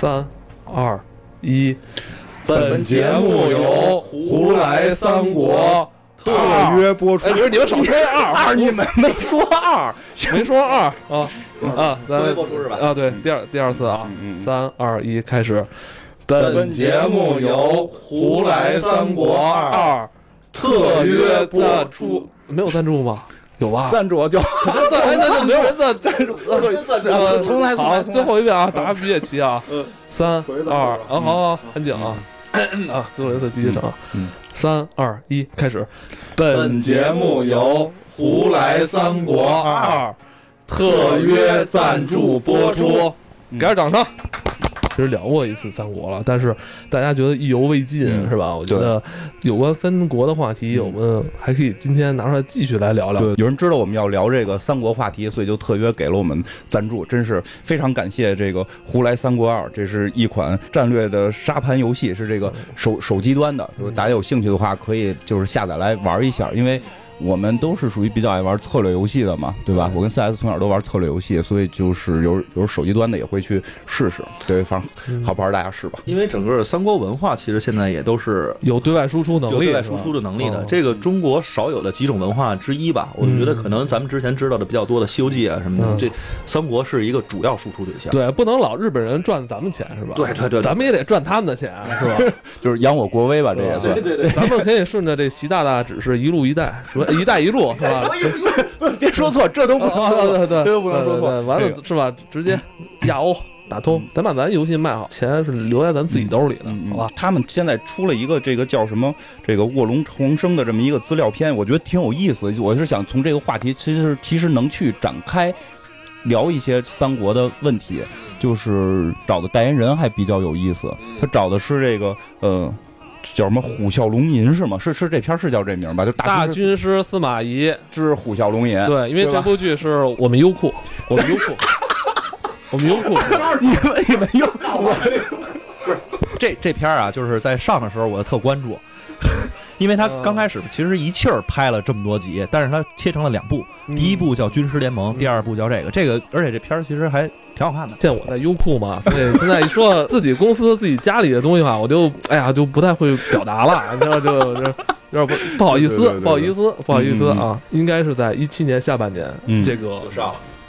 三二一，本节目由胡来三国特约播出哎，。不是你们少说二 二你们没 说二，没说二啊啊，咱特别播出是吧啊，对，第二第二次啊，三二一，开始。本节目由胡来三国二特约播出，没有赞助吗？有吧？赞助就 赞，哎，那就没有人赞赞助。呃重来好，最后一遍啊，大家必须得齐啊！嗯 三二，啊，好好，安静啊！啊，最后一次必须整啊嗯！三二一，开始。本节目由胡来三国二特约赞助播出。给点掌声。其实聊过一次三国了，但是大家觉得意犹未尽，嗯是吧？我觉得有关三国的话题，我们还可以今天拿出来继续来聊聊。对，有人知道我们要聊这个三国话题，所以就特约给了我们赞助，真是非常感谢这个《胡来三国二》，这是一款战略的沙盘游戏，是这个手手机端的，如果大家有兴趣的话，可以就是下载来玩一下，因为。我们都是属于比较爱玩策略游戏的嘛，对吧？我跟 CS 从小都玩策略游戏，所以就是有有手机端的也会去试试。对，反正好不好大家试吧。因为整个三国文化其实现在也都是有对外输出能力，有对外输出的能力的，哦这个中国少有的几种文化之一吧。我觉得可能咱们之前知道的比较多的《西游记》啊什么嗯的，这三国是一个主要输出对象。对，不能老日本人赚咱们钱是吧？对对对对咱们也得赚他们的钱是吧？就是扬我国威吧，这也算。对对，咱们可以顺着这习大大指示一路一带，什么一带一路是吧？别说错，这都不能啊说错，对这都不能说错完了是吧？直接亚欧打通，咱把咱游戏卖好，钱是留在咱自己兜里的，嗯，好吧？他们现在出了一个这个叫什么这个卧龙重生的这么一个资料片，我觉得挺有意思。我是想从这个话题，其实其实能去展开聊一些三国的问题，就是找的代言人还比较有意思。他找的是这个呃。叫什么虎啸龙吟是吗？是是这片儿是叫这名儿吧？就大军军师司马懿，之虎啸龙吟。对，因为这部剧是我们优酷，我们优酷，我们优酷，你们你们又我这这片儿啊，就是在上的时候我特关注，因为他刚开始其实一气儿拍了这么多集，但是他切成了两部，嗯第一部叫《军师联盟》，第二部叫这个，这个而且这片儿其实还挺好看的。见我在优酷嘛，所以现在一说自己公司、自己家里的东西吧，我就哎呀就不太会表达了，你知道就就有点不不好意思不好意思，不好意思啊，应该是在一七年下半年，嗯。这个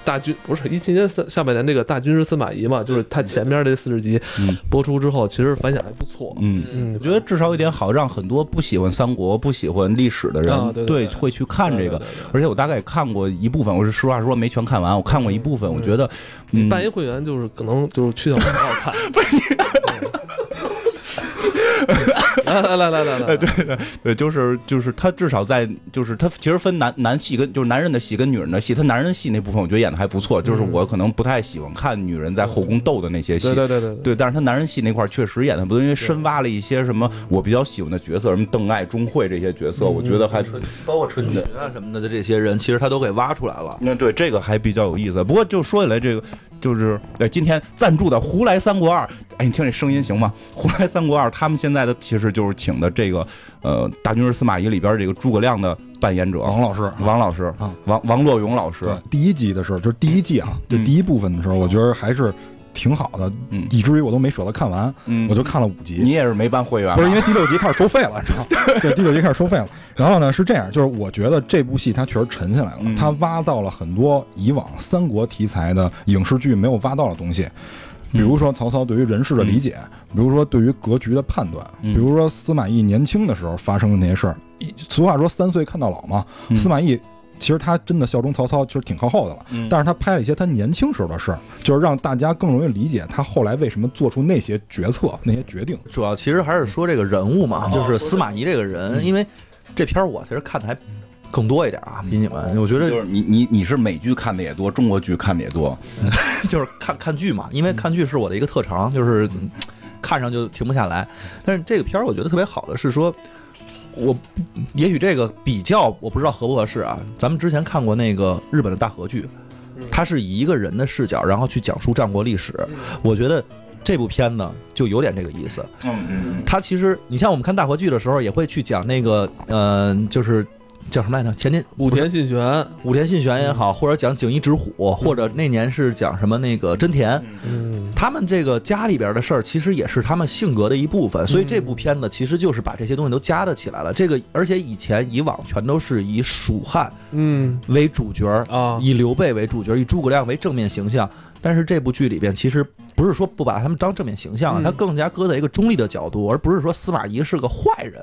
大军不是一七年下下半年那个大军师司马懿嘛，就是他前面这四十集嗯。播出之后，其实反响还不错，嗯。嗯。我觉得至少有一点好，让很多不喜欢三国、不喜欢历史的人，啊对对对会去看这个。对对对对。而且我大概也看过一部分，我是实话说没全看完，我看过一部分，我觉得，嗯，办一会员就是可能就是去掉很好看。来来来来来来，对对，就是就是他至少在就是他其实分男男戏跟就是男人的戏跟女人的戏，他男人的戏那部分我觉得演的还不错，就是我可能不太喜欢看女人在后宫斗的那些戏，对对对对对，但是他男人戏那块确实演的不错，因为深挖了一些什么我比较喜欢的角色，什么邓艾、钟会这些角色，我觉得还春包括春群啊什么的的这些人，其实他都给挖出来了。那对这个还比较有意思。不过就说起来，这个就是呃，今天赞助的《胡来三国二》，哎，你听这声音行吗？《胡来三国二》他们现在的其实就是请的这个呃《大军师司马懿》里边这个诸葛亮的扮演者王老师王老师啊，王王洛勇老师对，第一集的时候，就是第一季啊，就嗯第一部分的时候，我觉得还是挺好的，嗯以至于我都没舍得看完，嗯我就看了五集你。也是没办会员，不是因为第六集开始收费了，你知道吗？对，第六集开始收费了。然后呢是这样，就是我觉得这部戏它确实沉下来了嗯，它挖到了很多以往三国题材的影视剧没有挖到的东西。比如说曹操对于人事的理解，比如说对于格局的判断，嗯比如说司马懿年轻的时候发生的那些事儿。一俗话说三岁看到老嘛，嗯司马懿其实他真的效忠曹操，其实挺靠后的了。嗯但是他拍了一些他年轻时候的事儿，就是让大家更容易理解他后来为什么做出那些决策、那些决定。主要其实还是说这个人物嘛，就是司马懿这个人，因为这片儿我其实看的还更多一点啊，比你们，我觉得就是你你你是美剧看的也多，中国剧看的也多，就是看看剧嘛，因为看剧是我的一个特长，就是嗯看上就停不下来。但是这个片儿我觉得特别好的是说，我也许这个比较我不知道合不合适啊。咱们之前看过那个日本的大和剧，它是以一个人的视角，然后去讲述战国历史。我觉得这部片呢就有点这个意思。嗯嗯它其实你像我们看大河剧的时候，也会去讲那个，呃，就是叫什么来着？前年武田信玄，武田信玄也好，或者讲景一直虎，或者那年是讲什么那个真田，嗯，他们这个家里边的事儿，其实也是他们性格的一部分。所以这部片子其实就是把这些东西都加的起来了。这个而且以前以往全都是以蜀汉嗯为主角，啊，以刘备为主角，以诸葛亮为正面形象。但是这部剧里边其实不是说不把他们当正面形象他更加搁在一个中立的角度，而不是说司马懿是个坏人。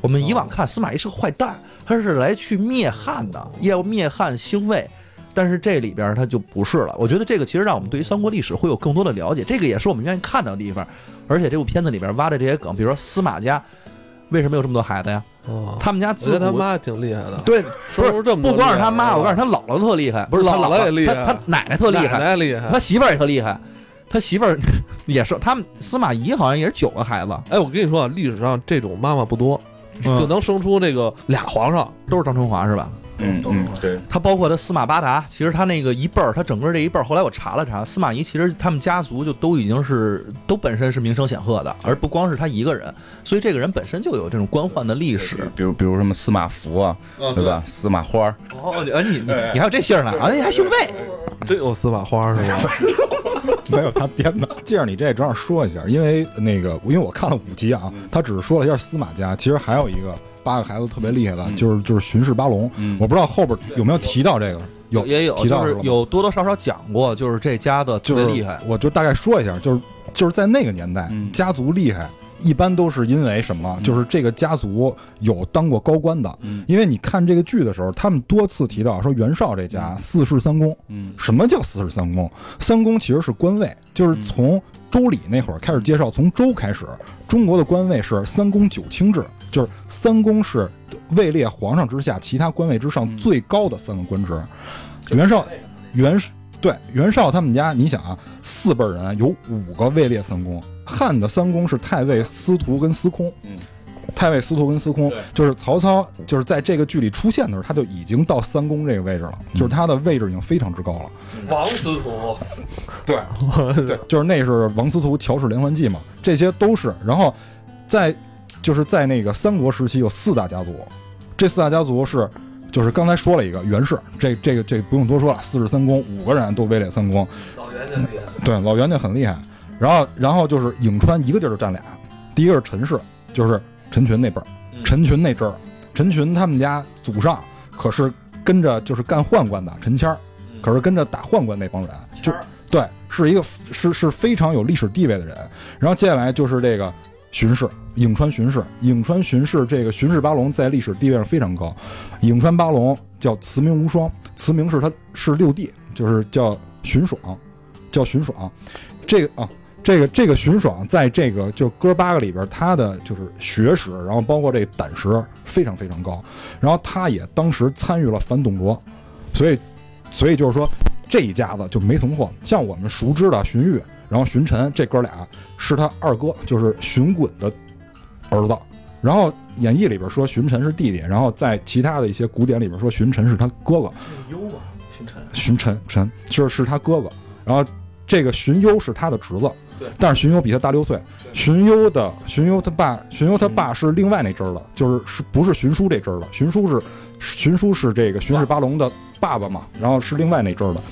我们以往看司马懿是个坏蛋，他是来去灭汉的，要灭汉兴魏。但是这里边他就不是了。我觉得这个其实让我们对于三国历史会有更多的了解，这个也是我们愿意看到的地方。而且这部片子里边挖的这些梗，比如说司马家为什么有这么多孩子呀？哦，他们家我觉自古得他妈挺厉害的，对，不是这么不光是他妈，我告诉你，他姥姥特厉害，不是他姥姥姥也厉害他他奶奶特厉害，奶奶厉害他。媳妇儿也特厉害，他媳妇儿 也是，他们司马懿好像也是九个孩子，哎，我跟你说啊，历史上这种妈妈不多，就就能生出这个俩皇上。都是张春华是吧？嗯嗯，对，他包括他司马八达，其实他那个一辈儿，他整个这一辈儿，后来我查了查，司马懿其实他们家族就都已经是都本身是名声显赫的，而不光是他一个人，所以这个人本身就有这种官宦的历史。比如比如什么司马福啊，对吧？司马花儿，哦，你你你还有这姓呢？啊，你还姓魏？真有司马花是吧？没有他编的。借着你这正好说一下，因为那个，因为我看了五集啊，他只是说了一下司马家，其实还有一个八个孩子特别厉害的，嗯就是就是巡视八龙。嗯我不知道后边有没有提到这个，有也有，就是提到吧有多多少少讲过，就是这家的特就是别厉害。我就大概说一下，就是就是在那个年代，嗯家族厉害。一般都是因为什么？就是这个家族有当过高官的，嗯。因为你看这个剧的时候，他们多次提到说袁绍这家四世三公，嗯。什么叫四世三公？三公其实是官位，就是从周礼那会儿开始介绍，从周开始，中国的官位是三公九卿制，就是三公是位列皇上之下，其他官位之上最高的三个官职。袁绍，袁对袁绍他们家，你想啊，四辈人有五个位列三公，汉的三公是太尉、司徒跟司空。嗯太尉、司徒跟司空，就是曹操，就是在这个剧里出现的时候，他就已经到三公这个位置了，就是他的位置已经非常之高了。王司徒，对，对，就是那是王司徒、乔氏连环计嘛，这些都是。然后在就是在那个三国时期有四大家族，这四大家族是就是刚才说了一个袁氏，这这个这个不用多说了，四世三公，五个人都位列三公，老袁家厉害。对，老袁家很厉害。然后然后就是颍川一个地儿就占俩，第一个是陈氏，就是陈群那辈儿，陈群那阵儿，陈群他们家祖上可是跟着就是干宦官的陈谦儿，可是跟着打宦官那帮人，就对，是一个是是非常有历史地位的人。然后接下来就是这个荀氏，颍川巡视，颍川巡视这个巡视八龙在历史地位上非常高。颍川八龙叫慈明无双，慈明是他是六弟，就是叫荀爽，叫荀爽。这个啊，这个这个荀爽在这个就哥八个里边，他的就是学识，然后包括这胆识非常非常高。然后他也当时参与了反董卓，所以所以就是说这一家子就没存货。像我们熟知的荀彧，然后荀臣这哥俩是他二哥，就是荀滚的儿子。然后演义里边说荀臣是弟弟，然后在其他的一些古典里边说荀臣是他哥哥。优嘛，姓陈。荀臣臣就是是他哥哥，然后这个荀攸是他的侄子对，但是荀攸比他大六岁。荀攸的荀攸他爸，荀攸他爸是另外那支儿的，就是是不是荀叔这支儿的？荀叔是荀叔是这个荀氏八龙的爸爸嘛，然后是另外那支儿的，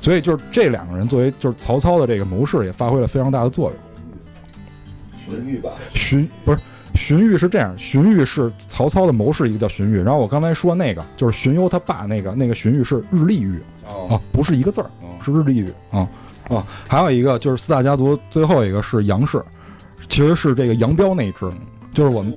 所以就是这两个人作为就是曹操的这个谋士也发挥了非常大的作用。荀彧吧，荀不是荀彧是这样，荀彧是曹操的谋士，一个叫荀彧，然后我刚才说那个就是荀攸他爸那个那个荀彧是日历彧哦。啊，不是一个字儿。哦。是日历彧啊。啊，还有一个就是四大家族最后一个是杨氏，其实是这个杨彪那一支，就是我们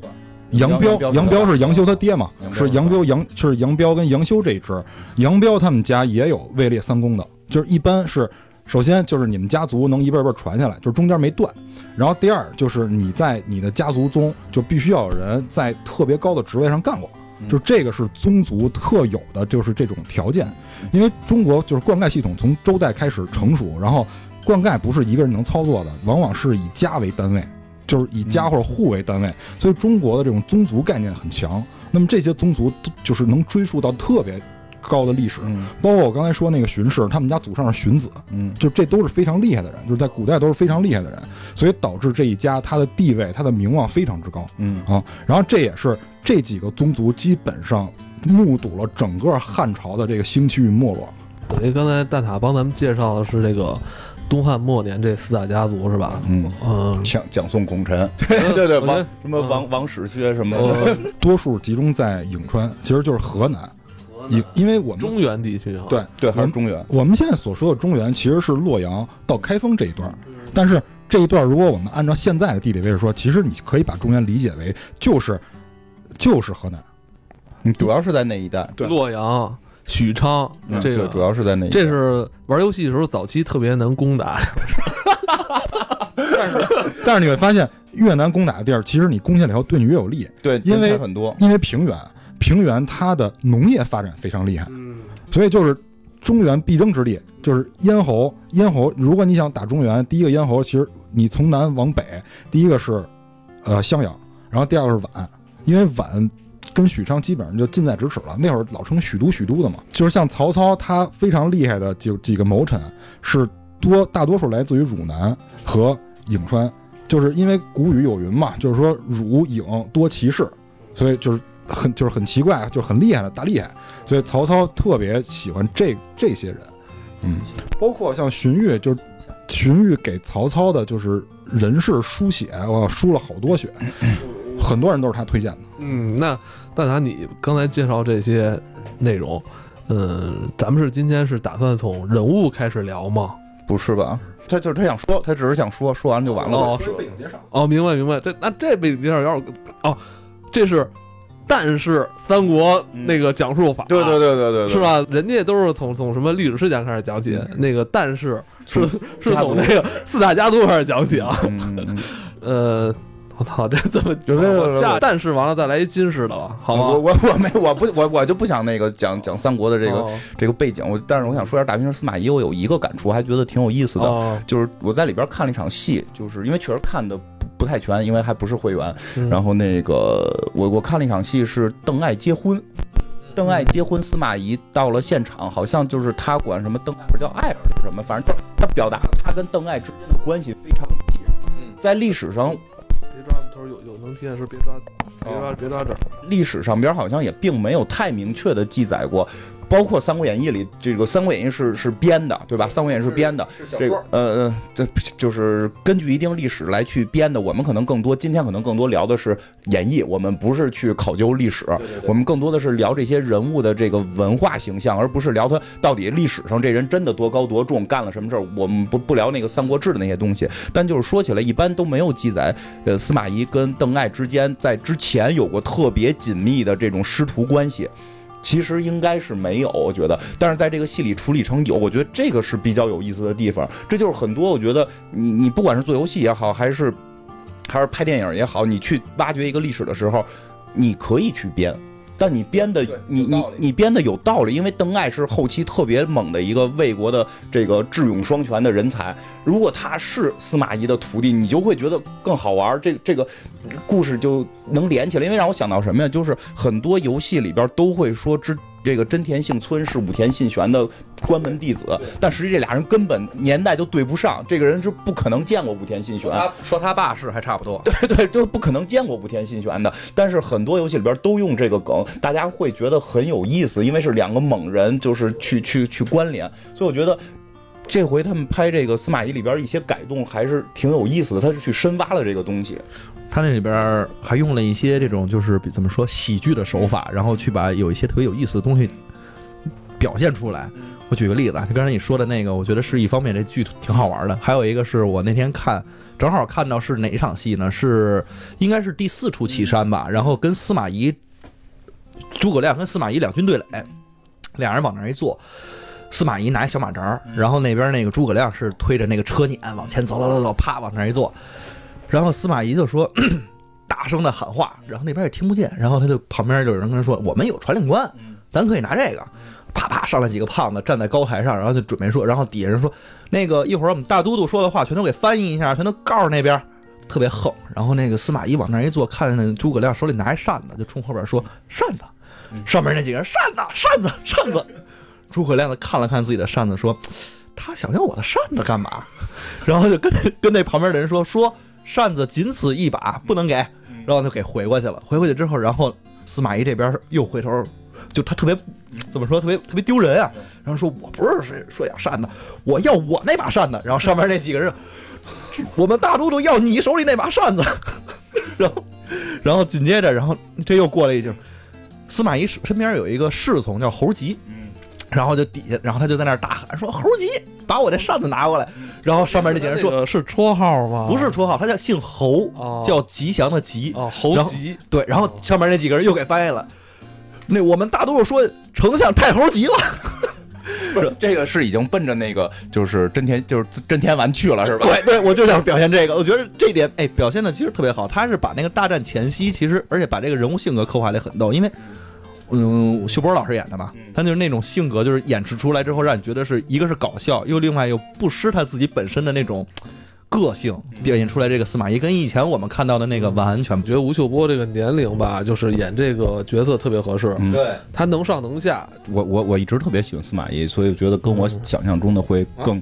杨彪杨杨彪是杨修他爹嘛是杨彪。杨是杨彪跟杨修这一支，杨彪他们家也有位列三公的，就是一般是。首先就是你们家族能一辈儿辈儿传下来，就是中间没断。然后第二就是你在你的家族中就必须要有人在特别高的职位上干过，就这个是宗族特有的，就是这种条件。因为中国就是灌溉系统从周代开始成熟，然后灌溉不是一个人能操作的，往往是以家为单位，就是以家或者户为单位，所以中国的这种宗族概念很强。那么这些宗族就是能追溯到特别高的历史，嗯包括我刚才说那个荀氏，他们家祖上是荀子，嗯就这都是非常厉害的人，就是在古代都是非常厉害的人，所以导致这一家他的地位、他的名望非常之高。嗯啊，然后这也是这几个宗族基本上目睹了整个汉朝的这个兴起与没落。等于刚才蛋塔帮咱们介绍的是这个东汉末年这四大家族是吧？嗯，嗯，蒋蒋宋孔陈，对对对，王什么王王史薛什么多数集中在颍川，其实就是河南。因因为我们中原地区哈，对对，还是中原。我们现在所说的中原，其实是洛阳到开封这一段儿，但是这一段儿如果我们按照现在的地理位置说，其实你可以把中原理解为就是就是河南。你，主要是在那一带，对洛阳、许昌嗯这个对，主要是在那一带。这是玩游戏的时候早期特别能攻打，但是但是你会发现，越南攻打的地儿，其实你攻下来以后对你越有利，对，因为很多。因为平原，平原它的农业发展非常厉害，嗯，所以就是中原必争之地，就是咽喉。咽喉，如果你想打中原，第一个咽喉其实你从南往北，第一个是呃襄阳，然后第二个是宛，因为宛跟许昌基本上就近在咫尺了。那会儿老称许都许都的嘛，就是像曹操他非常厉害的几几个谋臣是多大多数来自于汝南和颍川，就是因为古语有云嘛，就是说汝颍多奇士，所以就是很就是很奇怪，就是很厉害的大厉害。所以曹操特别喜欢这这些人，嗯，包括像荀彧，就是荀彧给曹操的就是人事书写，我输了好多血，很多人都是他推荐的。嗯，那蛋挞，你刚才介绍这些内容，嗯，咱们是今天是打算从人物开始聊吗？不是吧？他就是他想说，他只是想说，说完就完了。哦，是哦，明白明白。这那这背景介绍有点哦，这是但是三国那个讲述法，对对对对对，对是？吧？人家都是从从什么历史事件开始讲起，那个但是是是从那个四大家族开始讲起啊。嗯嗯嗯，呃，我操，这怎么下？但是完了再来一金似的吧，好我吗？我我没我不我我就不想那个讲讲三国的这个哦这个背景，我但是我想说一下大兵师司马懿，我有一个感触，还觉得挺有意思的，哦，就是我在里边看了一场戏，就是因为确实看的不不太全，因为还不是会员。嗯然后那个我我看了一场戏是邓艾结婚，邓艾结婚，司马懿到了现场，好像就是他管什么邓艾不是叫艾尔是什么，反正就他表达了他跟邓艾之间的关系非常近。嗯在历史上，有有能听见说别抓，别抓，别抓这儿。历史上边好像也并没有太明确的记载过，包括《三国演义》里，这个《三国演义》是是编的，对吧？《三国演义》是编的，这个呃呃，这就是根据一定历史来去编的。我们可能更多，今天可能更多聊的是演义，我们不是去考究历史，我们更多的是聊这些人物的这个文化形象，而不是聊他到底历史上这人真的多高多重，干了什么事儿。我们不不聊那个《三国志》的那些东西，但就是说起来，一般都没有记载，呃，司马懿跟邓艾之间在之前有过特别紧密的这种师徒关系。其实应该是没有，我觉得，但是在这个戏里处理成有，我觉得这个是比较有意思的地方。这就是很多，我觉得你你不管是做游戏也好，还是还是拍电影也好，你去挖掘一个历史的时候，你可以去编。但你编的，你你你编的有道理，因为邓艾是后期特别猛的一个魏国的这个智勇双全的人才。如果他是司马懿的徒弟，你就会觉得更好玩，这这个故事就能连起来。因为让我想到什么呀？就是很多游戏里边都会说之这个真田幸村是武田信玄的关门弟子，但实际这俩人根本年代就对不上，这个人是不可能见过武田信玄。他说他爸是还差不多，对对，就是不可能见过武田信玄的。但是很多游戏里边都用这个梗，大家会觉得很有意思，因为是两个猛人，就是去去去关联。所以我觉得这回他们拍这个司马懿里边一些改动还是挺有意思的，他是去深挖了这个东西。他那里边还用了一些这种就是怎么说喜剧的手法，然后去把有一些特别有意思的东西表现出来。我举个例子啊，就刚才你说的那个，我觉得是一方面，这剧挺好玩的。还有一个是我那天看，正好看到是哪一场戏呢？是应该是第四出岐山吧，然后跟司马懿、诸葛亮跟司马懿两军对垒，俩人往那儿一坐。司马懿拿一小马扎儿，然后那边那个诸葛亮是推着那个车辇往前走走走走，啪往那儿一坐，然后司马懿就说大声的喊话，然后那边也听不见，然后他就旁边就有人跟他说：“我们有传令官，咱可以拿这个。”啪啪上来几个胖子站在高台上，然后就准备说，然后底下人说：“那个一会儿我们大都督说的话全都给翻译一下，全都告诉那边。”特别横，然后那个司马懿往那儿一坐，看见诸葛亮手里拿一扇子，就冲后边说：“扇子。”上面那几个人扇子，扇子，扇子。诸葛亮的看了看自己的扇子，说：“他想要我的扇子干嘛？” 然后就跟跟那旁边的人说：“说扇子仅此一把，不能给。”然后就给回过去了。回过去之后，然后司马懿这边又回头就他特别怎么说，特别特别丢人啊。然后说我不是说说要扇子，我要我那把扇子。然后上面那几个人，我们大都督要你手里那把扇子。然后，然后紧接着，然后这又过了一句，司马懿身边有一个侍从叫侯吉，然后就底下，然后他就在那儿大喊说：“猴急，把我这扇子拿过来。”然后上面那几个人说这个是绰号吗？不是绰号，他叫姓侯，哦叫吉祥的吉。哦，侯然后吉对，然后上面那几个人又给翻译了。那我们大多数说丞相太猴急了，不是这个是已经奔着那个就是真田就是真田丸去了是吧？对对，我就想表现这个，我觉得这点哎表现的其实特别好。他是把那个大战前夕，其实而且把这个人物性格刻画的很逗，因为嗯，秀波老师演的吧，他就是那种性格，就是演示出来之后，让你觉得是一个是搞笑，又另外又不失他自己本身的那种个性，表现出来这个司马懿跟以前我们看到的那个完全觉得吴秀波这个年龄吧，就是演这个角色特别合适，嗯对。他能上能下，我我我一直特别喜欢司马懿，所以我觉得跟我想象中的会更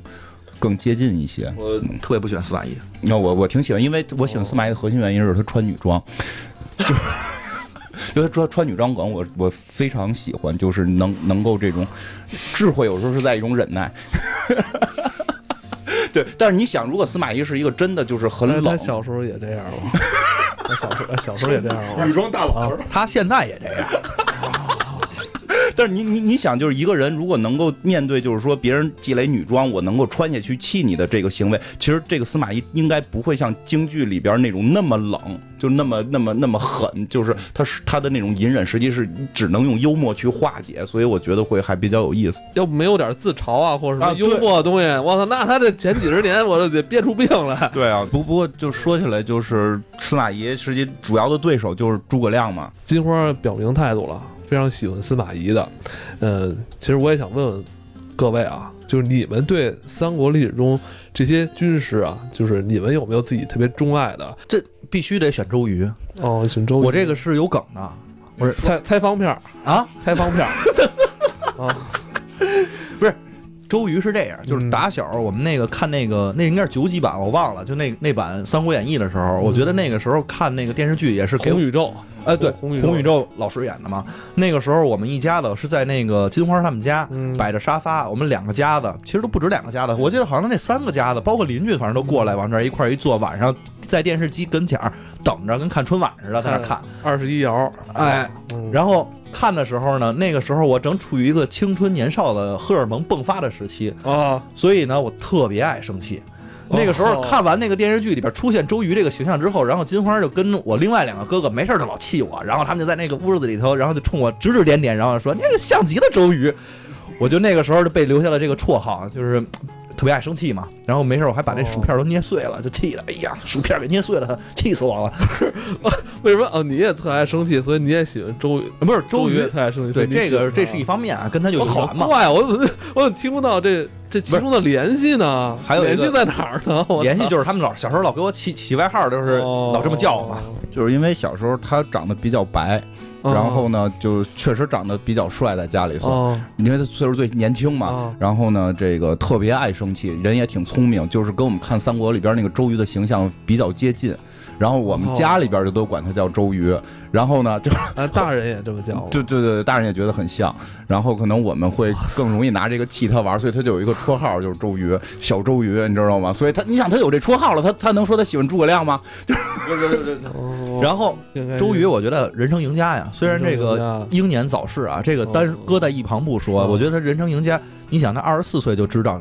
更接近一些。我特别不喜欢司马懿，那我我挺喜欢，因为我喜欢司马懿的核心原因是他穿女装，就因为他穿穿女装梗，我我非常喜欢，就是能能够这种智慧，有时候是在一种忍耐。对，但是你想，如果司马懿是一个真的就是很冷他，小时候也这样吗？他小时候小时候也这样吗？女装大佬啊，他现在也这样。但是你你你想，就是一个人如果能够面对，就是说别人积累女装，我能够穿下去气你的这个行为，其实这个司马懿应该不会像京剧里边那种那么冷，就那么那么那么狠，就是他是他的那种隐忍，实际是只能用幽默去化解，所以我觉得会还比较有意思。要没有点自嘲啊，或者什啊么幽默的东西，我操，那他这前几十年我都得憋出病来。对啊，不不过就说起来，就是司马懿实际主要的对手就是诸葛亮嘛。金花表明态度了，非常喜欢司马懿的。嗯，其实我也想问问各位啊，就是你们对三国历史中这些军师啊，就是你们有没有自己特别钟爱的？这必须得选周瑜，哦，选周瑜，我这个是有梗的不是猜猜方片儿，啊。猜方片儿啊，周瑜是这样，就是嗯。打小我们那个看那个那应该是九几版，我忘了，就那那版《三国演义》的时候，我觉得那个时候看那个电视剧也是给红宇宙，哎对红宇宙。红宇宙老师演的嘛。那个时候我们一家子是在那个金花他们家嗯。摆着沙发，我们两个家子其实都不止两个家子，我记得好像那三个家子，包括邻居，反正都过来往这儿一块儿一坐，晚上在电视机跟前儿等着，跟看春晚似的在那儿看。二十一摇，哎，嗯然后看的时候呢，那个时候我正处于一个青春年少的荷尔蒙迸发的时期，啊，所以呢，我特别爱生气。那个时候哦看完那个电视剧里边出现周瑜这个形象之后，然后金花就跟我另外两个哥哥没事儿就老气我，然后他们就在那个屋子里头，然后就冲我指指点点，然后说你这个像极了周瑜。我就那个时候就被留下了这个绰号，就是特别爱生气嘛。然后没事我还把这薯片都捏碎了，就气的，哎呀，薯片给捏碎了，气死我了。为什么？哦，你也特爱生气，所以你也喜欢周瑜。不是周瑜也瑜，特爱生气，对这个这是一方面啊，跟他有好缘嘛。怪，我怎么我怎么听不到这这其中的联系呢？还有联系在哪儿呢？联系就是他们老小时候老给我起起外号，就是哦老这么叫我嘛。就是因为小时候他长得比较白，哦然后呢，就确实长得比较帅，在家里算，哦，因为他岁数最年轻嘛。哦然后呢，这个特别爱生气，人也挺聪明，就是跟我们看三国里边那个周瑜的形象比较接近。然后我们哦家里边就都管他叫周瑜。然后呢，就 啊，大人也这么叫 我。对对对，大人也觉得很像。然后可能我们会更容易拿这个气他玩，所以他就有一个绰号，就是周瑜，小周瑜，你知道吗？所以他，你想他有这绰号了，他他能说他喜欢诸葛亮吗？哦然后应该是周瑜，我觉得人生赢家呀。虽然这个英年早逝啊，这个单哦搁在一旁不说，哦我觉得他人生赢家。你想，他二十四岁就知道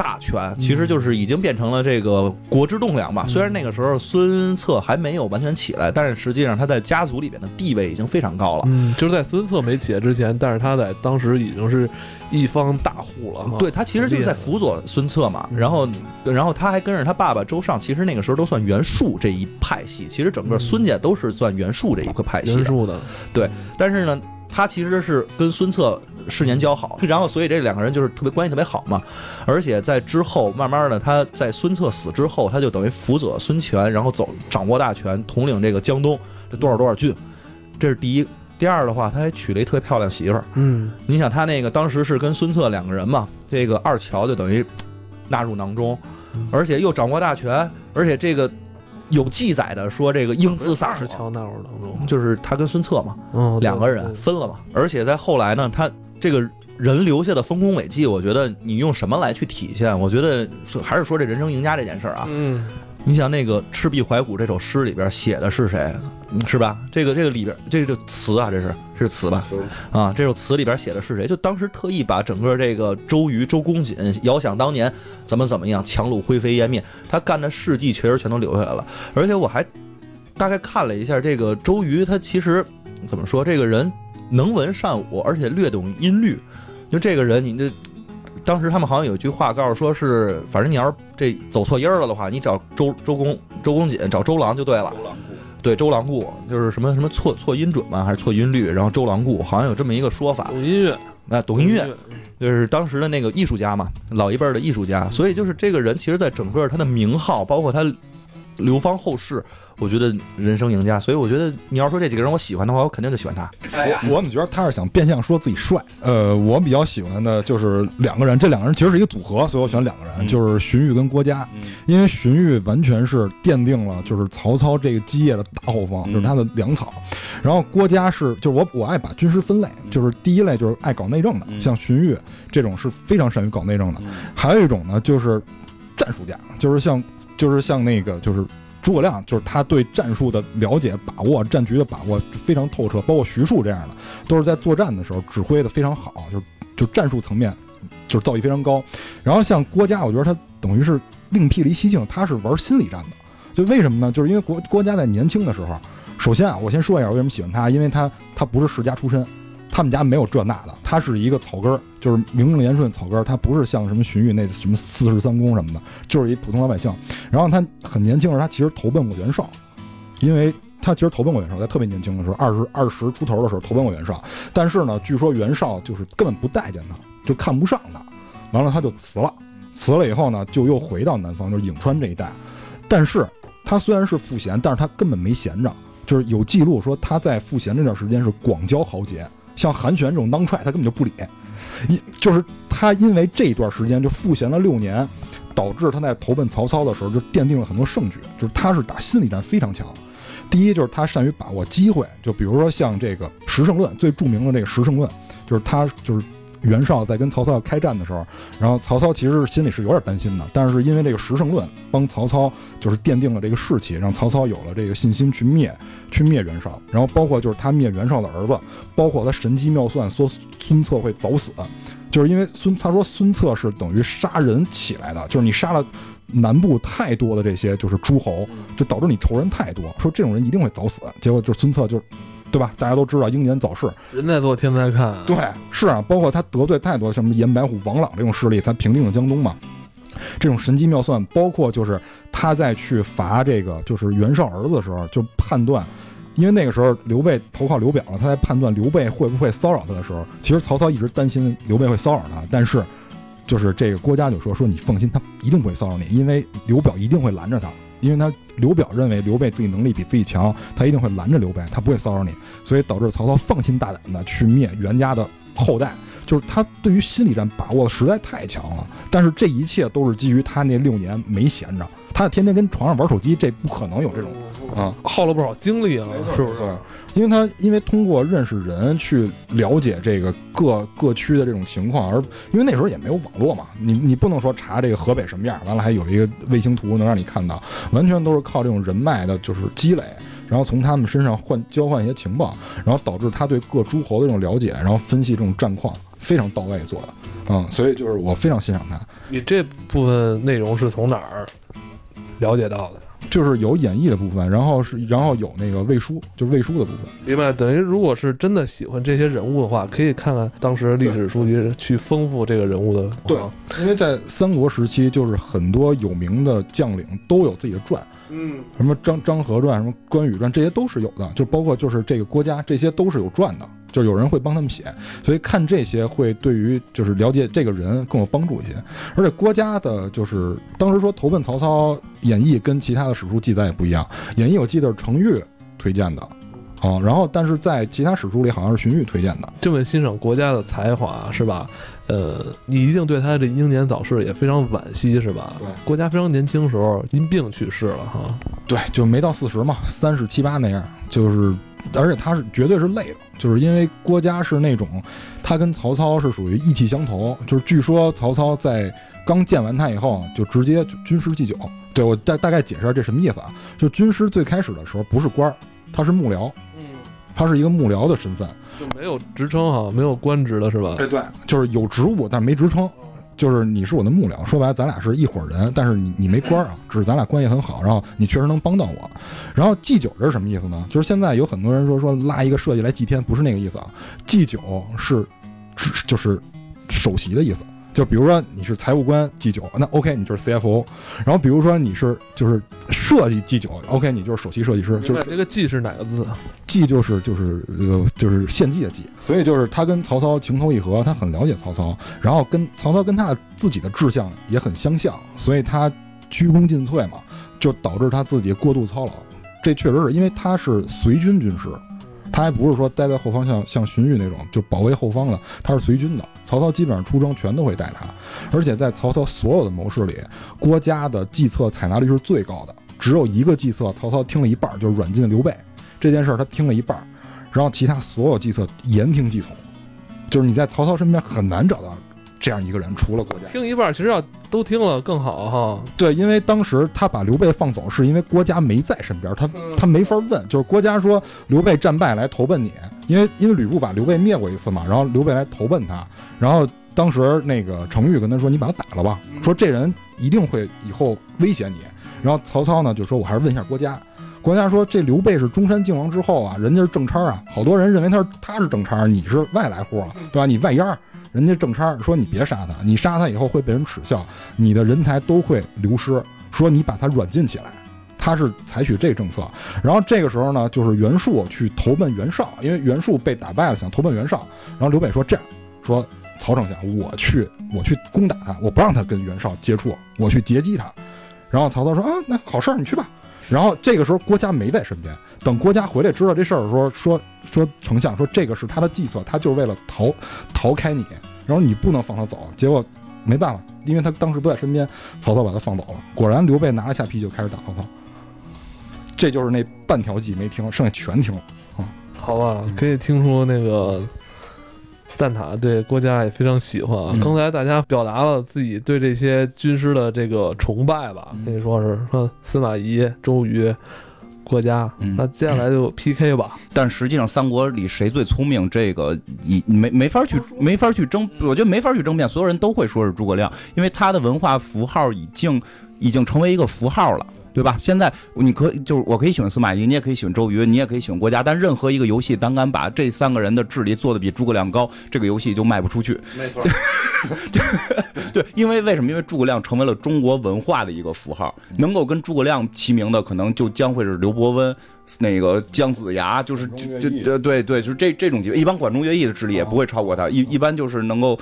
大权，其实就是已经变成了这个国之栋梁嘛。嗯虽然那个时候孙策还没有完全起来，但是实际上他在家族里边的地位已经非常高了。嗯，就是在孙策没起来之前，但是他在当时已经是一方大户了哈。对他其实就是在辅佐孙策嘛，然后，然后他还跟着他爸爸周尚，其实那个时候都算袁术这一派系，其实整个孙家都是算袁术这一个派系的。袁术的，但是呢，他其实是跟孙策世年交好，然后所以这两个人就是特别关系特别好嘛。而且在之后，慢慢的他在孙策死之后，他就等于辅佐孙权，然后走掌握大权，统领这个江东这多少多少郡，这是第一。第二的话，他还娶了一特别漂亮媳妇儿。嗯，你想他那个当时是跟孙策两个人嘛，这个二乔就等于纳入囊中，而且又掌握大权，而且这个有记载的说这个英姿飒爽，是乔纳尔当中，就是他跟孙策嘛，嗯，两个人分了嘛。而且在后来呢，他这个人留下的丰功伟绩，我觉得你用什么来去体现？我觉得是还是说这人生赢家这件事儿啊。嗯，你想那个《赤壁怀古》这首诗里边写的是谁，是吧？这个这个里边这个词啊，这是是词吧？啊，这首词里边写的是谁？就当时特意把整个这个周瑜、周公瑾，遥想当年怎么怎么样，樯橹灰飞烟灭，他干的事迹确实全都留下来了。而且我还大概看了一下这个周瑜，他其实怎么说？这个人能文善武，而且略懂音律。就这个人，你这当时他们好像有句话告诉说是，反正你要是这走错音儿了的话，你找周周公周公瑾，找周郎就对了。对，周郎顾就是什么什么错错音准嘛，还是错音律？然后周郎顾好像有这么一个说法。懂音乐，啊懂音乐，就是当时的那个艺术家嘛，老一辈儿的艺术家。所以就是这个人，其实在整个他的名号，包括他流芳后世，我觉得人生赢家。所以我觉得你要说这几个人我喜欢的话，我肯定就喜欢他。我怎么觉得他是想变相说自己帅？呃，我比较喜欢的就是两个人，这两个人其实是一个组合，所以我选两个人，嗯就是荀彧跟郭嘉。嗯因为荀彧完全是奠定了就是曹操这个基业的大后方，嗯就是他的粮草。然后郭嘉是就是我我爱把军师分类，就是第一类就是爱搞内政的，嗯像荀彧这种是非常善于搞内政的。嗯还有一种呢就是战术家，就是像就是像那个就是。诸葛亮就是他对战术的了解、把握、战局的把握非常透彻，包括徐庶这样的，都是在作战的时候指挥的非常好，就就战术层面就是造诣非常高。然后像郭嘉，我觉得他等于是另辟了一蹊径，他是玩心理战的。就为什么呢？就是因为郭郭嘉在年轻的时候，首先啊，我先说一下我为什么喜欢他，因为他他不是世家出身，他们家没有这那的，他是一个草根儿，就是名正言顺草根儿，他不是像什么荀彧那什么四世三公什么的，就是一普通老百姓。然后他很年轻的时候，他其实投奔过袁绍，因为他其实投奔过袁绍，在特别年轻的时候，二十二十出头的时候投奔过袁绍。但是呢，据说袁绍就是根本不待见他，就看不上他，完了他就辞了，辞了以后呢，就又回到南方，就是颍川这一带。但是他虽然是赋闲，但是他根本没闲着，就是有记录说他在赋闲这段时间是广交豪杰，像韩玄这种当踹他根本就不理，一就是他因为这一段时间就赋闲了六年，导致他在投奔曹操的时候就奠定了很多胜局，就是他是打心理战非常强。第一就是他善于把握机会，就比如说像这个十胜论最著名的这个十胜论，就是他就是袁绍在跟曹操开战的时候，然后曹操其实心里是有点担心的，但是因为这个十胜论帮曹操就是奠定了这个士气，让曹操有了这个信心去灭去灭袁绍，然后包括就是他灭袁绍的儿子，包括他神机妙算说孙策会早死，就是因为孙他说孙策是等于杀人起来的，就是你杀了南部太多的这些就是诸侯，就导致你仇人太多，说这种人一定会早死，结果就是孙策就。对吧？大家都知道英年早逝，人在做天在看，对，是啊，包括他得罪太多什么严白虎、王朗这种势力，才平定了江东嘛。这种神机妙算，包括就是他在去罚这个就是袁绍儿子的时候，就判断，因为那个时候刘备投靠刘表了，他在判断刘备会不会骚扰他的时候，其实曹操一直担心刘备会骚扰他，但是就是这个郭嘉就说说你放心，他一定不会骚扰你，因为刘表一定会拦着他。因为他刘表认为刘备自己能力比自己强，他一定会拦着刘备，他不会骚扰你，所以导致曹操放心大胆的去灭袁家的后代，就是他对于心理战把握的实在太强了。但是这一切都是基于他那六年没闲着，他天天跟床上玩手机，这不可能有这种啊。耗了不少精力啊，是不是？因为他因为通过认识人去了解这个各各区的这种情况，而因为那时候也没有网络嘛，你你不能说查这个河北什么样，完了还有一个卫星图能让你看到，完全都是靠这种人脉的就是积累，然后从他们身上换交换一些情报，然后导致他对各诸侯的这种了解，然后分析这种战况非常到位做的，嗯，所以就是我非常欣赏他。你这部分内容是从哪儿了解到的？就是有演绎的部分，然后是然后有那个魏书，就是魏书的部分。明白，等于如果是真的喜欢这些人物的话，可以看看当时历史书籍去丰富这个人物的。对因为在三国时期，就是很多有名的将领都有自己的传，嗯，什么张张合传、什么关羽传，这些都是有的。就包括就是这个郭嘉，这些都是有传的，就有人会帮他们写，所以看这些会对于就是了解这个人更有帮助一些。而且郭嘉的就是当时说投奔曹操，演义跟其他的史书记载也不一样，演义我记得是程昱推荐的。啊、然后但是在其他史书里好像是荀彧推荐的，这么欣赏国家的才华是吧？呃，你一定对他这英年早逝也非常惋惜是吧？对国家非常年轻时候因病去世了哈。对，就没到四十嘛，三十七八那样，就是，而且他是绝对是累的，就是因为郭嘉是那种，他跟曹操是属于意气相投，就是据说曹操在刚见完他以后，就直接就军师祭酒。对我大大概解释下这什么意思啊？就军师最开始的时候不是官儿，他是幕僚，嗯，他是一个幕僚的身份，就没有职称哈，没有官职的是吧？对对，就是有职务但没职称。就是你是我的幕僚，说白了咱俩是一伙人，但是你你没官啊，只是咱俩关系很好，然后你确实能帮到我。然后祭酒是什么意思呢？就是现在有很多人说说拉一个设计来祭天，不是那个意思啊。祭酒是就是首席的意思，就比如说你是财务官祭酒，那 OK 你就是 CFO。然后比如说你是就是设计祭酒，OK 你就是首席设计师，就是这个“祭”是哪个字？祭就是就是呃就是献祭的祭，所以就是他跟曹操情投意合，他很了解曹操，然后跟曹操跟他的自己的志向也很相像，所以他鞠躬尽瘁嘛，就导致他自己过度操劳。这确实是因为他是随军军师，他还不是说待在后方像像荀彧那种就保卫后方的，他是随军的。曹操基本上出征全都会带他，而且在曹操所有的谋士里，郭嘉的计策采纳率是最高的，只有一个计策曹操听了一半，就是软禁刘备。这件事他听了一半，然后其他所有计策言听计从，就是你在曹操身边很难找到 这样一个人，除了郭嘉。听一半，其实要都听了更好哈。对，因为当时他把刘备放走，是因为郭嘉没在身边，他嗯他没法问。就是郭嘉说刘备战败来投奔你，因为因为吕布把刘备灭过一次嘛，然后刘备来投奔他，然后当时那个程昱跟他说：“你把他宰了吧，说这人一定会以后威胁你。”然后曹操呢就说：“我还是问一下郭嘉。”郭嘉说：“这刘备是中山靖王之后啊，人家是正差啊，好多人认为他是他是正差，你是外来户啊，对吧？你外烟，人家正差说你别杀他，你杀他以后会被人耻笑，你的人才都会流失。说你把他软禁起来，他是采取这个政策。然后这个时候呢，就是袁术去投奔袁绍，因为袁术被打败了，想投奔袁绍。然后刘备说这样说，曹丞相，我去我去攻打他，我不让他跟袁绍接触，我去截击他。然后曹操说啊，那好事儿，你去吧。然后这个时候郭嘉没在身边，等郭嘉回来知道这事儿的时候，说说丞相说这个是他的计策，他就是为了逃逃开你，然后你不能放他走。结果没办法，因为他当时不在身边，曹操把他放走了。果然刘备拿了下邳就开始打曹操，这就是那半条计没听，剩下全听了。好吧，可以听出那个蛋挞对郭嘉也非常喜欢啊。嗯刚才大家表达了自己对这些军师的这个崇拜吧，嗯可以说是说司马懿、周瑜、郭嘉。嗯那接下来就 PK 吧。但实际上三国里谁最聪明，这个你没没法去没法去争，我觉得没法去争辩，所有人都会说是诸葛亮，因为他的文化符号已经已经成为一个符号了。对吧？现在你可以就是我可以喜欢司马懿，你也可以喜欢周瑜，你也可以喜欢郭嘉，但任何一个游戏，胆敢把这三个人的智力做的比诸葛亮高，这个游戏就卖不出去。没错，对，因为为什么？因为诸葛亮成为了中国文化的一个符号，能够跟诸葛亮齐名的，可能就将会是刘伯温、那个姜子牙，就是就就对对对，就是这这种级别。一般管仲乐毅的智力也不会超过他，一一般就是能够，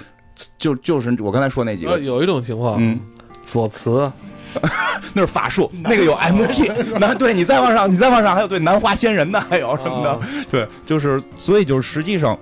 就就是我刚才说那几个，呃有一种情况，嗯，左慈，那是法术，那个有 MP，那对你再往上，你再往上还有对南华仙人的，还有什么的，啊 对，就是所以就是实际上，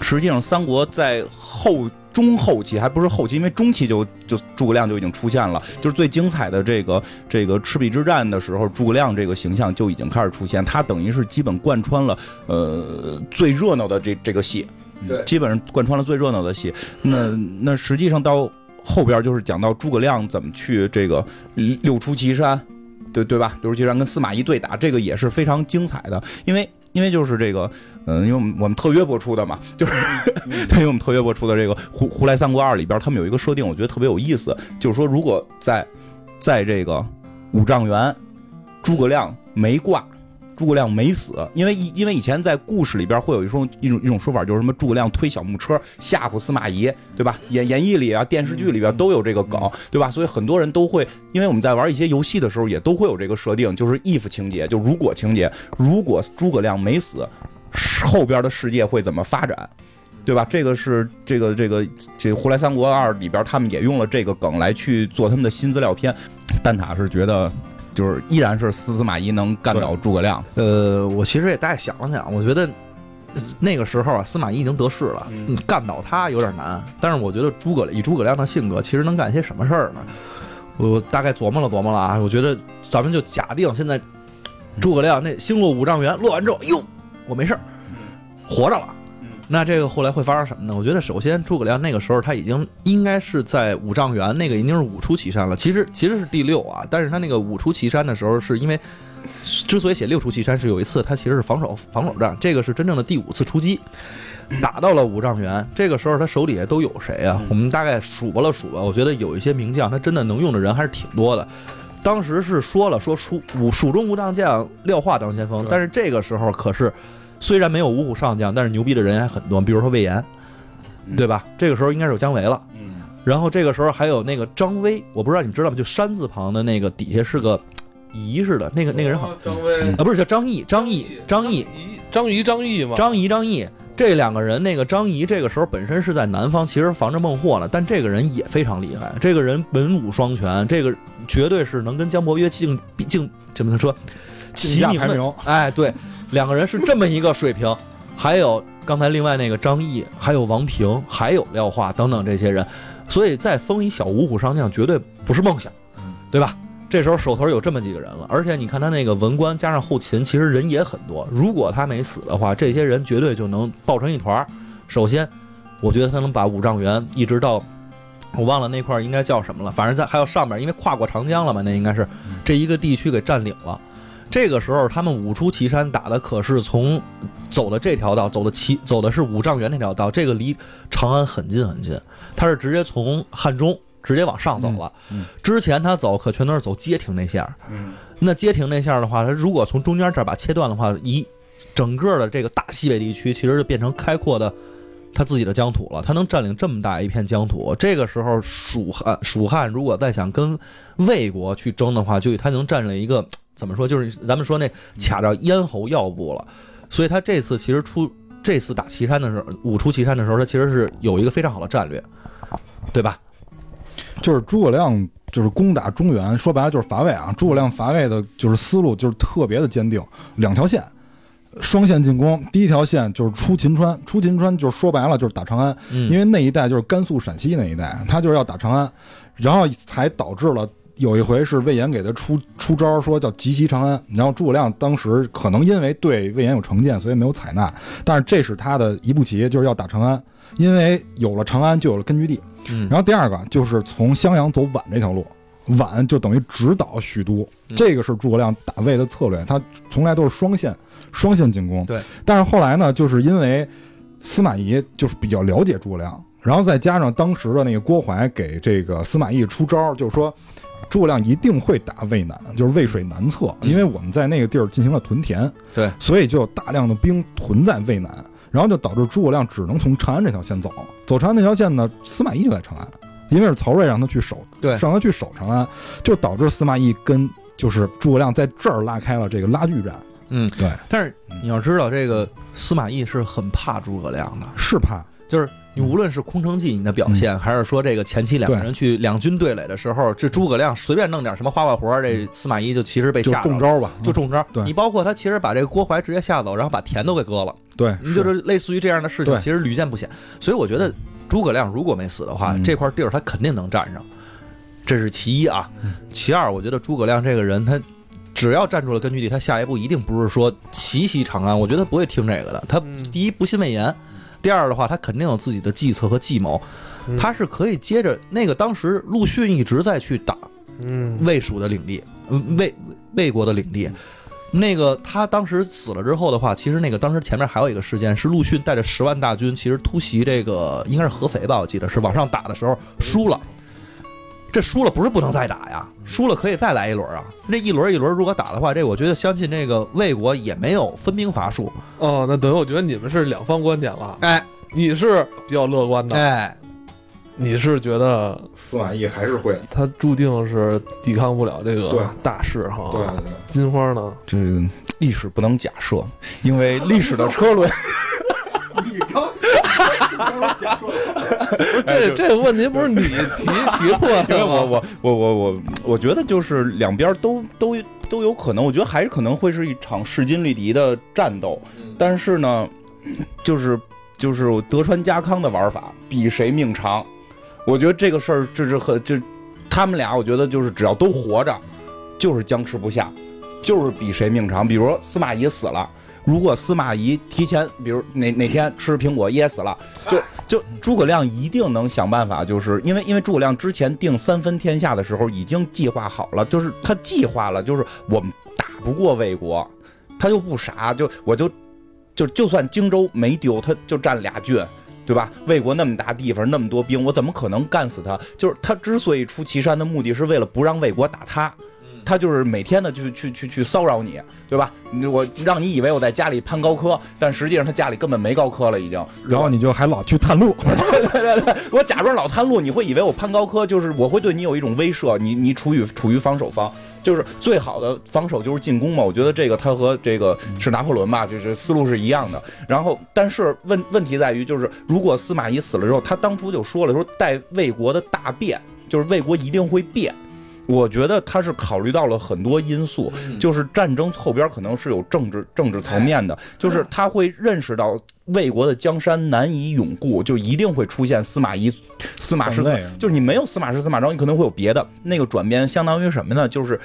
实际上三国在后中后期还不是后期，因为中期就就诸葛亮就已经出现了，就是最精彩的这个这个赤壁之战的时候，诸葛亮这个形象就已经开始出现，他等于是基本贯穿了呃最热闹的这这个戏，对。基本上贯穿了最热闹的戏。那那实际上到后边就是讲到诸葛亮怎么去这个六出祁山，对对吧？六出祁山跟司马懿对打，这个也是非常精彩的，因为因为就是这个，嗯、因为我们我们特约播出的嘛，就是 对于我们特约播出的这个《胡胡来三国二》里边，他们有一个设定，我觉得特别有意思，就是说如果在在这个五丈原，诸葛亮没挂。诸葛亮没死，因为因为以前在故事里边会有一种一种一种说法，就是什么诸葛亮推小木车吓唬司马懿，对吧？演演义里啊，电视剧里边都有这个梗，对吧？所以很多人都会，因为我们在玩一些游戏的时候，也都会有这个设定，就是 if 情节，就如果情节，如果诸葛亮没死，后边的世界会怎么发展？对吧？这个是这个这个这个《胡来三国二》里边，他们也用了这个梗来去做他们的新资料片。蛋挞是觉得，就是依然是司司马懿能干倒诸葛亮。呃，我其实也大概想了想，我觉得那个时候啊，司马懿已经得势了，嗯嗯干倒他有点难。但是我觉得诸葛以诸葛亮的性格，其实能干些什么事儿呢？我大概琢磨了琢磨了啊，我觉得咱们就假定现在诸葛亮那星落五丈原落完之后，哟，我没事儿，活着了。那这个后来会发生什么呢？我觉得首先诸葛亮那个时候他已经应该是在五丈原，那个已经是五出祁山了。其实其实是第六啊，但是他那个五出祁山的时候，是因为之所以写六出祁山，是有一次他其实是防守防守战，这个是真正的第五次出击，打到了五丈原。这个时候他手底下都有谁啊？我们大概数吧了数吧，我觉得有一些名将，他真的能用的人还是挺多的。当时是说了说蜀武蜀中无将将廖化当先锋，但是这个时候可是虽然没有五虎上将，但是牛逼的人还很多，比如说魏延，对吧？这个时候应该是有姜维了。嗯，然后这个时候还有那个张威，我不知道你们知道吗？就山字旁的那个底下是个仪似的，那个那个人好像张威、啊，不是叫张毅，张毅，张毅，仪、张仪、张毅嘛，张仪，张毅。这两个人，那个张仪这个时候本身是在南方，其实防着孟获了，但这个人也非常厉害，这个人文武双全，这个绝对是能跟姜伯约竞竞怎么说竞齐名的价排名，哎，对，两个人是这么一个水平。还有刚才另外那个张毅，还有王平，还有廖化等等这些人，所以再封一小五虎上将绝对不是梦想，对吧？这时候手头有这么几个人了，而且你看他那个文官加上后勤，其实人也很多。如果他没死的话，这些人绝对就能抱成一团儿。首先，我觉得他能把五丈原一直到我忘了那块儿应该叫什么了，反正在还有上面，因为跨过长江了嘛，那应该是这一个地区给占领了。这个时候，他们五出祁山打的可是从走的这条道，走的祁走的是五丈原那条道，这个离长安很近很近，他是直接从汉中直接往上走了。嗯嗯之前他走可全都是走街亭那线儿，嗯那街亭那线儿的话，他如果从中间这儿把切断的话，一整个的这个大西北地区其实就变成开阔的他自己的疆土了。他能占领这么大一片疆土，这个时候蜀汉蜀汉如果再想跟魏国去争的话，就他能占领一个怎么说，就是咱们说那卡着咽喉要部了。所以他这次其实出这次打岐山的时候，五出岐山的时候，他其实是有一个非常好的战略，对吧？就是诸葛亮就是攻打中原，说白了就是伐魏啊。诸葛亮伐魏的就是思路就是特别的坚定，两条线，双线进攻。第一条线就是出秦川，出秦川就是说白了就是打长安，嗯因为那一带就是甘肃、陕西那一带，他就是要打长安，然后才导致了。有一回是魏延给他出出招，说叫急袭长安，然后诸葛亮当时可能因为对魏延有成见，所以没有采纳。但是这是他的一步棋，就是要打长安，因为有了长安就有了根据地。嗯然后第二个就是从襄阳走宛这条路，宛就等于直捣许都，嗯这个是诸葛亮打魏的策略，他从来都是双线双线进攻。对，但是后来呢，就是因为司马懿就是比较了解诸葛亮，然后再加上当时的那个郭淮给这个司马懿出招，就是说。诸葛亮一定会打渭南，就是渭水南侧，嗯。因为我们在那个地儿进行了屯田，对，所以就有大量的兵屯在渭南，然后就导致诸葛亮只能从长安这条线走。走长安那条线呢，司马懿就在长安，因为是曹睿让他去守，对。让他去守长安，就导致司马懿跟就是诸葛亮在这儿拉开了这个拉锯战。嗯，对，但是你要知道，这个司马懿是很怕诸葛亮的，是怕，就是你无论是空城计你的表现，还是说这个前期两个人去两军对垒的时候，这诸葛亮随便弄点什么花花活儿，这司马懿就其实被吓着了。中招吧，就中招，对你包括他其实把这个郭淮直接吓走，然后把田都给割了，对，你就是类似于这样的事情，其实屡见不鲜。所以我觉得诸葛亮如果没死的话，嗯这块地儿他肯定能占上，这是其一啊。嗯其二，我觉得诸葛亮这个人他。只要站住了根据地，他下一步一定不是说奇袭长安，我觉得他不会听这个的。他嗯第一不信魏延，第二的话，他肯定有自己的计策和计谋，嗯他是可以接着那个当时陆逊一直在去打嗯魏蜀的领地，嗯魏魏国的领地。那个他当时死了之后的话，其实那个当时前面还有一个事件是陆逊带着十万大军，其实突袭这个应该是合肥吧，我记得是往上打的时候输了。这输了不是不能再打呀，输了可以再来一轮啊。这一轮一轮如果打的话，这我觉得相信这个魏国也没有分兵乏术。哦，那等于我觉得你们是两方观点了。哎你是比较乐观的，哎，你是觉得司马懿还是会，他注定是抵抗不了这个大势哈。对，金花呢？这历史不能假设，因为历史的车轮。这这个问题不是你提提出来的吗？我我我我我我觉得就是两边都都都有可能，我觉得还是可能会是一场势均力敌的战斗，但是呢，就是就是德川家康的玩法比谁命长，我觉得这个事儿这是很就他们俩我觉得就是只要都活着，就是僵持不下，就是比谁命长。比如说司马懿死了。如果司马懿提前，比如哪哪天吃苹果噎死了，就就诸葛亮一定能想办法，就是因为因为诸葛亮之前定三分天下的时候已经计划好了，就是他计划了，就是我们打不过魏国，他又不傻，就我就就就算荆州没丢，他就占俩郡。对吧？魏国那么大地方，那么多兵，我怎么可能干死他？就是他之所以出祁山的目的是为了不让魏国打他。他就是每天的去去去去骚扰你，对吧？我让你以为我在家里攀高科，但实际上他家里根本没高科了，已经。然后你就还老去探路，对对对，我假装老探路，你会以为我攀高科，就是我会对你有一种威慑，你你处于处于防守方，就是最好的防守就是进攻嘛。我觉得这个他和这个是拿破仑吧，就是思路是一样的。然后，但是问问题在于，就是如果司马懿死了之后，他当初就说了，说待魏国的大变，就是魏国一定会变。我觉得他是考虑到了很多因素，就是战争后边可能是有政治政治层面的，就是他会认识到魏国的江山难以永固，就一定会出现司马懿、司马师，就是你没有司马师、司马昭，你可能会有别的那个转变，相当于什么呢？就是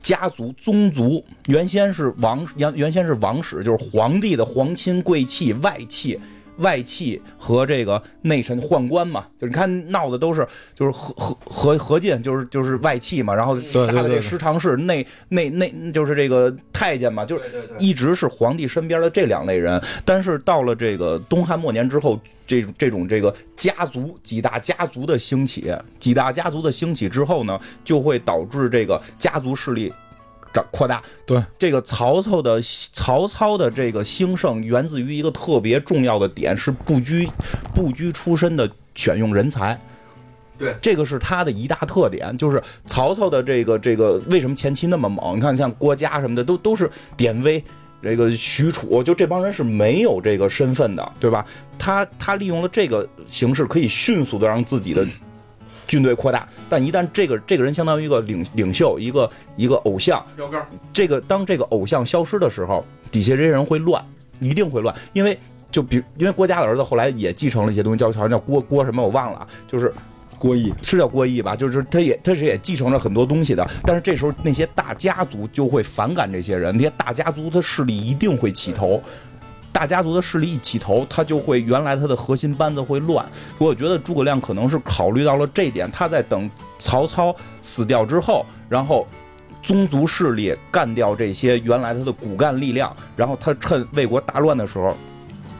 家族宗族原先是王原原先是王室，就是皇帝的皇亲贵戚外戚。外戚和这个内臣宦官嘛，就是你看闹的都是就是何何何何进，就是就是外戚嘛，然后杀的这十常侍内内内就是这个太监嘛，就是一直是皇帝身边的这两类人。但是到了这个东汉末年之后，这这种这个家族几大家族的兴起，几大家族的兴起之后呢，就会导致这个家族势力。长扩大，对这个曹操的曹操的这个兴盛，源自于一个特别重要的点，是不拘不拘出身的选用人才。对，这个是他的一大特点，就是曹操的这个这个为什么前期那么猛？你看像郭嘉什么的，都都是典韦，这个许褚，就这帮人是没有这个身份的，对吧？他他利用了这个形式，可以迅速的让自己的。军队扩大，但一旦这个这个人相当于一个领领袖，一个一个偶像，标杆。这个当这个偶像消失的时候，底下这些人会乱，一定会乱。因为就比因为郭嘉的儿子后来也继承了一些东西，叫好像叫郭郭什么我忘了，就是郭义是叫郭义吧？就是他也他是也继承了很多东西的。但是这时候那些大家族就会反感这些人，那些大家族的势力一定会起头。大家族的势力一起头，他就会原来他的核心班子会乱。我觉得诸葛亮可能是考虑到了这点，他在等曹操死掉之后，然后宗族势力干掉这些原来他的骨干力量，然后他趁魏国大乱的时候，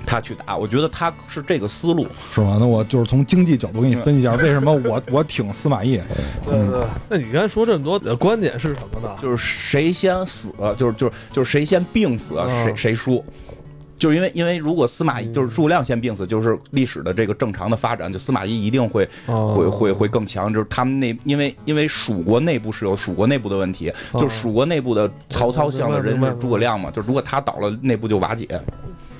他去打。我觉得他是这个思路，是吗？那我就是从经济角度给你分析一下，为什么我我挺司马懿。嗯，那你刚才说这么多的观点是什么呢？就是谁先死，就是就是就是谁先病死，谁谁输。就是因为，因为如果司马懿就是诸葛亮先病死，就是历史的这个正常的发展，就司马懿一定会会会会更强。就是他们那，因为因为蜀国内部是有蜀国内部的问题，就是蜀国内部的曹操像的人是诸葛亮嘛，就如果他倒了，内部就瓦解。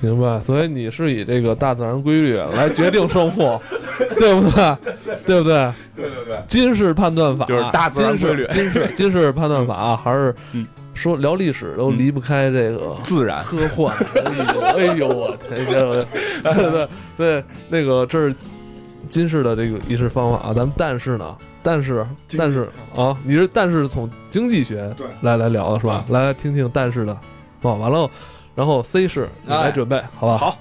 明白。所以你是以这个大自然规律来决定胜负，对不对？对不对？对对对。金氏判断法就是大自然规律，金氏金氏判断法还是嗯。说聊历史都离不开这个自然科幻，哎呦，哎呦我天，对对对，那个这是金氏的这个仪式方法啊。咱们但是呢，但是但是啊，你是但是从经济学来来聊的是吧？来听听但是的，哦，完了，然后 C 市你来准备，好吧？好。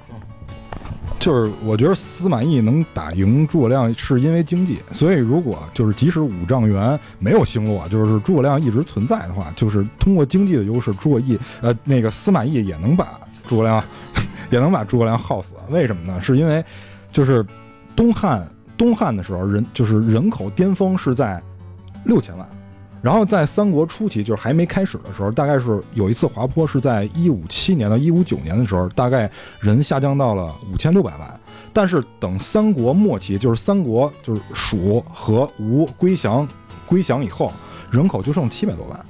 就是我觉得司马懿能打赢诸葛亮，是因为经济。所以如果就是即使五丈原没有星落，就是诸葛亮一直存在的话，就是通过经济的优势，诸葛义呃那个司马懿也能把诸葛亮也能把诸葛亮耗死。为什么呢？是因为就是东汉东汉的时候人就是人口巅峰是在六千万。然后在三国初期，就是还没开始的时候，大概是有一次滑坡，是在一五七年到一五九年的时候，大概人下降到了五千六百万。但是等三国末期，就是三国就是蜀和吴归降归降以后，人口就剩七百多万。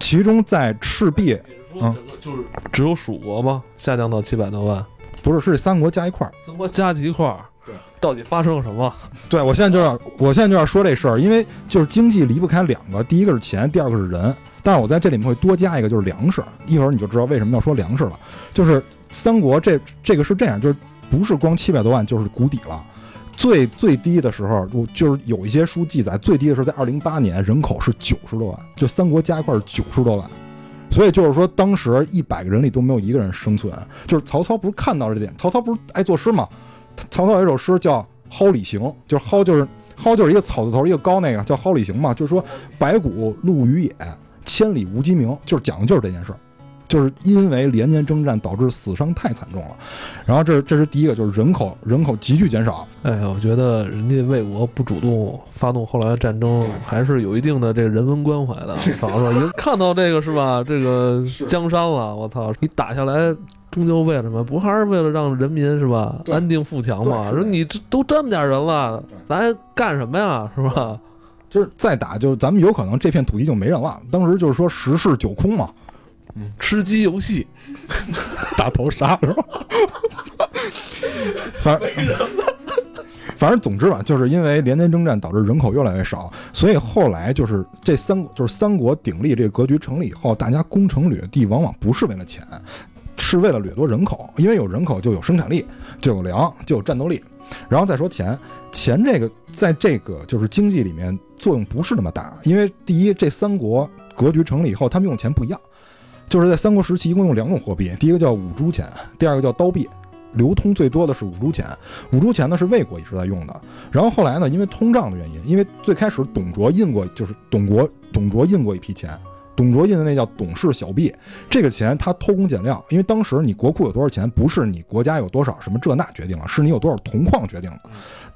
其中在赤壁，嗯，就是只有蜀国吗？下降到七百多万？不是，是三国加一块儿。三国加一块儿。到底发生了什么？对我现在就要，我现在就要说这事儿，因为就是经济离不开两个，第一个是钱，第二个是人。但是我在这里面会多加一个，就是粮食。一会儿你就知道为什么要说粮食了。就是三国这这个是这样，就是不是光七百多万就是谷底了，最最低的时候，我就是有一些书记载，最低的时候在二零八年人口是九十多万，就三国加一块儿九十多万。所以就是说，当时一百个人里都没有一个人生存。就是曹操不是看到了这点，曹操不是爱作诗吗？曹操有一首诗叫《蒿里行》，就是蒿就是蒿就是一个草字头一个高那个叫蒿里行嘛，就是说白骨露于野，千里无鸡鸣，就是讲的就是这件事儿。就是因为连年征战导致死伤太惨重了，然后这这是第一个，就是人口人口急剧减少。哎呀，我觉得人家魏国不主动发动后来的战争，还是有一定的这个人文关怀的。曹操，已经看到这个是吧？这个江山了，我操！你打下来，终究为了什么？不还是为了让人民是吧？安定富强嘛？说你这都这么点人了，咱还干什么呀？是吧？就是再打，就是咱们有可能这片土地就没人了。当时就是说十室九空嘛，吃鸡游戏，大头杀是吧？反正反正总之吧，就是因为连年征战导致人口越来越少，所以后来就是这三就是三国鼎立这个格局成立以后，大家攻城掠地往往不是为了钱，是为了掠夺人口，因为有人口就有生产力，就有粮，就有战斗力。然后再说钱，钱这个在这个就是经济里面作用不是那么大，因为第一，这三国格局成立以后，他们用钱不一样。就是在三国时期，一共用两种货币，第一个叫五铢钱，第二个叫刀币。流通最多的是五铢钱，五铢钱呢是魏国一直在用的。然后后来呢，因为通胀的原因，因为最开始董卓印过，就是董国董卓印过一批钱，董卓印的那叫董氏小币，这个钱他偷工减料，因为当时你国库有多少钱，不是你国家有多少什么这那决定了，是你有多少铜矿决定的。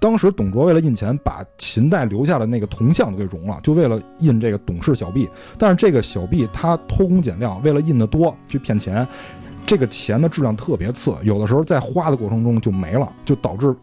当时董卓为了印钱，把秦代留下的那个铜像都给熔了，就为了印这个董氏小币。但是这个小币他偷工减料，为了印的多去骗钱，这个钱的质量特别次，有的时候在花的过程中就没了，就导致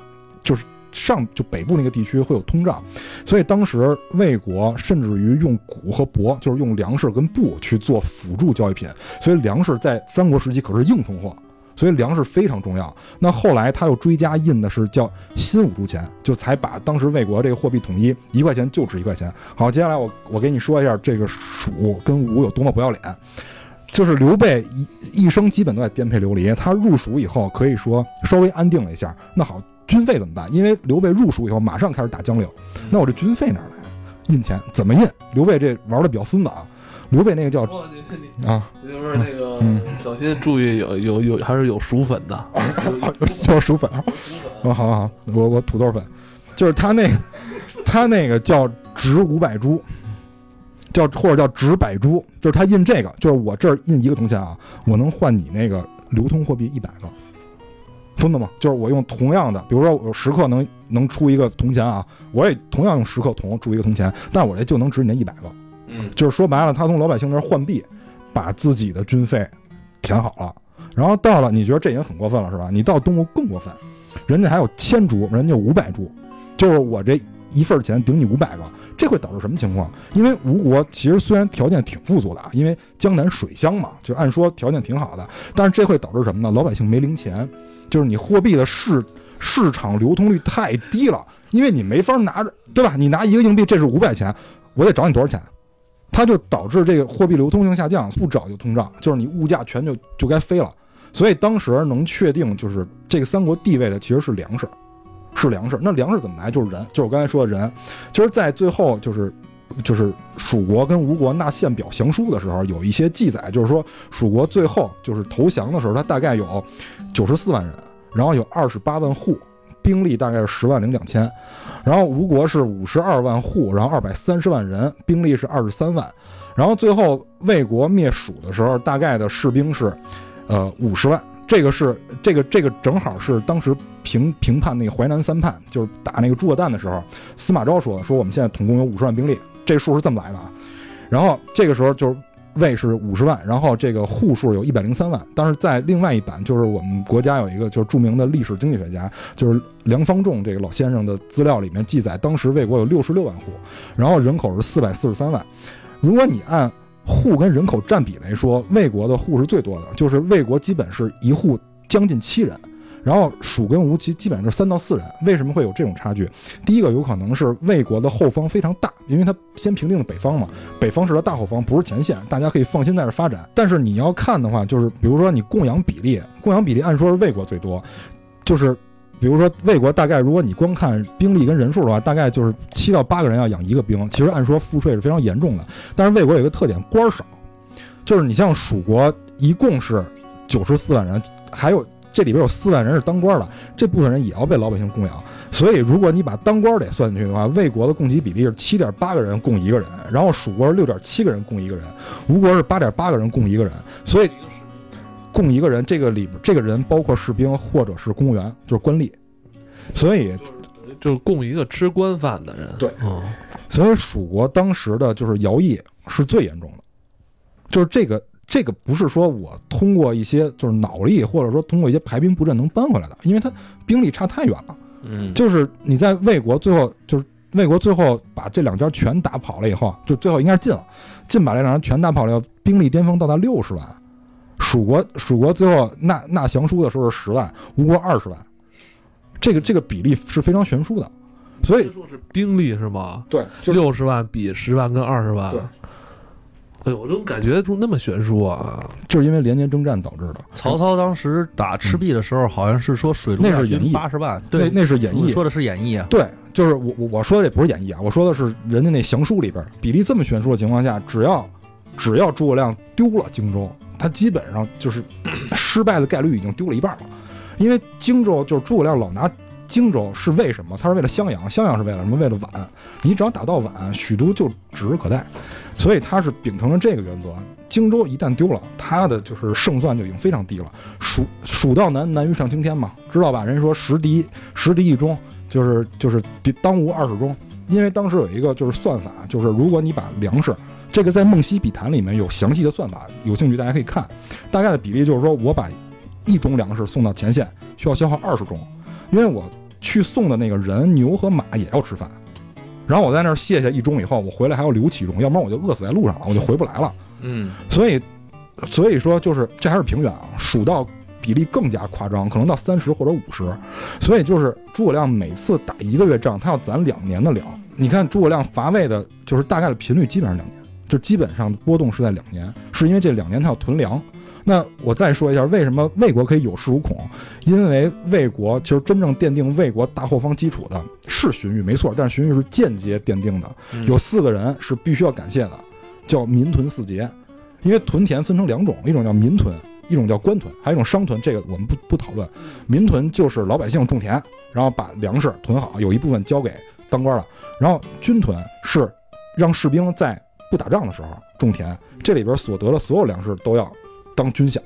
就是上就北部那个地区会有通胀，所以当时魏国甚至于用谷和帛，就是用粮食跟布去做辅助交易品，所以粮食在三国时期可是硬通货。所以粮食非常重要。那后来他又追加印的是叫新五铢钱，就才把当时魏国这个货币统一，一块钱就值一块钱。好，接下来我我给你说一下这个蜀跟吴有多么不要脸。就是刘备一一生基本都在颠沛流离，他入蜀以后可以说稍微安定了一下。那好，军费怎么办？因为刘备入蜀以后马上开始打江陵，那我这军费哪儿来？印钱。怎么印？刘备这玩的比较孙子啊。刘备那个叫啊，就是那个嗯。小心注意有有有还是有薯粉的，叫薯粉啊。啊，好好好，我我土豆粉，就是他那他那个叫值五百铢，叫或者叫值百铢，就是他印这个，就是我这儿印一个铜钱啊，我能换你那个流通货币一百个，分的吗？就是我用同样的，比如说我十克能能出一个铜钱啊，我也同样用十克铜铸一个铜钱，但我这就能值你那一百个。嗯，就是说白了，他从老百姓那儿换币，把自己的军费填好了。然后到了，你觉得这已经很过分了是吧？你到东吴更过分，人家还有千铢，人家有五百铢，就是我这一份钱顶你五百个，这会导致什么情况？因为吴国其实虽然条件挺富足的啊，因为江南水乡嘛，就按说条件挺好的，但是这会导致什么呢？老百姓没零钱，就是你货币的市市场流通率太低了，因为你没法拿着，对吧？你拿一个硬币，这是五百钱，我得找你多少钱？它就导致这个货币流通性下降，不找就通胀，就是你物价全就就该飞了。所以当时能确定就是这个三国地位的其实是粮食，是粮食。那粮食怎么来？就是人，就是我刚才说的人。其实，在最后就是就是蜀国跟吴国纳献表降书的时候，有一些记载，就是说蜀国最后就是投降的时候，他大概有九十四万人，然后有二十八万户，兵力大概是十万零两千。然后吴国是五十二万户，然后二百三十万人，兵力是二十三万。然后最后魏国灭蜀的时候，大概的士兵是，呃五十万。这个是这个这个正好是当时评评判那个淮南三叛，就是打那个诸葛诞的时候，司马昭说说我们现在统共有五十万兵力，这数是这么来的啊。然后这个时候就是魏 是五十万，然后这个户数有一百零三万。但是在另外一版，就是我们国家有一个就是著名的历史经济学家，就是梁方仲这个老先生的资料里面记载，当时魏国有六十六万户，然后人口是四百四十三万。如果你按户跟人口占比来说，魏国的户是最多的，就是魏国基本是一户将近七人。然后蜀跟吴其基本上是三到四人，为什么会有这种差距？第一个有可能是魏国的后方非常大，因为它先平定了北方嘛，北方是它大后方，不是前线，大家可以放心在这发展。但是你要看的话，就是比如说你供养比例，供养比例按说是魏国最多，就是比如说魏国大概如果你光看兵力跟人数的话，大概就是七到八个人要养一个兵。其实按说赋税是非常严重的，但是魏国有一个特点，官儿少，就是你像蜀国一共是九十四万人，还有这里边有四万人是当官的，这部分人也要被老百姓供养。所以如果你把当官得算进去的话，魏国的供给比例是七点八个人供一个人，然后蜀国是六点七个人供一个人，吴国是八点八个人供一个人，所以供一个人这个里边这个人包括士兵或者是公务员，就是官吏。所以，就是供一个吃官饭的人。对嗯，所以蜀国当时的就是徭役是最严重的，就是这个这个不是说我通过一些就是脑力或者说通过一些排兵布阵能扳回来的，因为他兵力差太远了。嗯，就是你在魏国最后就是魏国最后把这两家全打跑了以后，就最后应该是晋了，晋把这两家全打跑了兵力巅峰到达六十万。蜀国蜀国最后纳纳降书的时候是十万，吴国二十万，这个这个比例是非常悬殊的，所以说是兵力是吗？对，就是六十万比十万跟二十万对。哎呦，我怎么感觉出那么悬殊啊？就是因为连年征战导致的。曹操当时打赤壁的时候，好像是说水陆两军那是演义八十万，那对，那是演义，说的是演义啊。对，就是我我我说的也不是演义啊，我说的是人家那降书里边比例这么悬殊的情况下，只要只要诸葛亮丢了荆州，他基本上就是 失败的概率已经丢了一半了。因为荆州就是诸葛亮老拿荆州是为什么？他是为了襄阳，襄阳是为了什么？为了宛。你只要打到宛，许都就指日可待。所以他是秉承了这个原则，荆州一旦丢了，他的就是胜算就已经非常低了。蜀蜀道难，难于上青天嘛，知道吧？人说十敌十敌一中，就是就是敌当无二十中。因为当时有一个就是算法，就是如果你把粮食，这个在《梦溪笔谈》里面有详细的算法，有兴趣大家可以看。大概的比例就是说我把一种粮食送到前线，需要消耗二十种，因为我去送的那个人牛和马也要吃饭。然后我在那儿卸下一钟以后，我回来还要留七中，要不然我就饿死在路上了，我就回不来了。嗯，所以，所以说就是这还是平原啊，蜀道比例更加夸张，可能到三十或者五十。所以就是诸葛亮每次打一个月仗，他要攒两年的粮。你看诸葛亮伐魏的，就是大概的频率基本上两年，就基本上波动是在两年，是因为这两年他要囤粮。那我再说一下，为什么魏国可以有恃无恐？因为魏国其实真正奠定魏国大后方基础的是荀彧，没错，但是荀彧是间接奠定的。有四个人是必须要感谢的，叫民屯四杰。因为屯田分成两种，一种叫民屯，一种叫官屯，还有一种商屯。这个我们不不讨论。民屯就是老百姓种田，然后把粮食囤好，有一部分交给当官了。然后军屯是让士兵在不打仗的时候种田，这里边所得的所有粮食都要当军饷，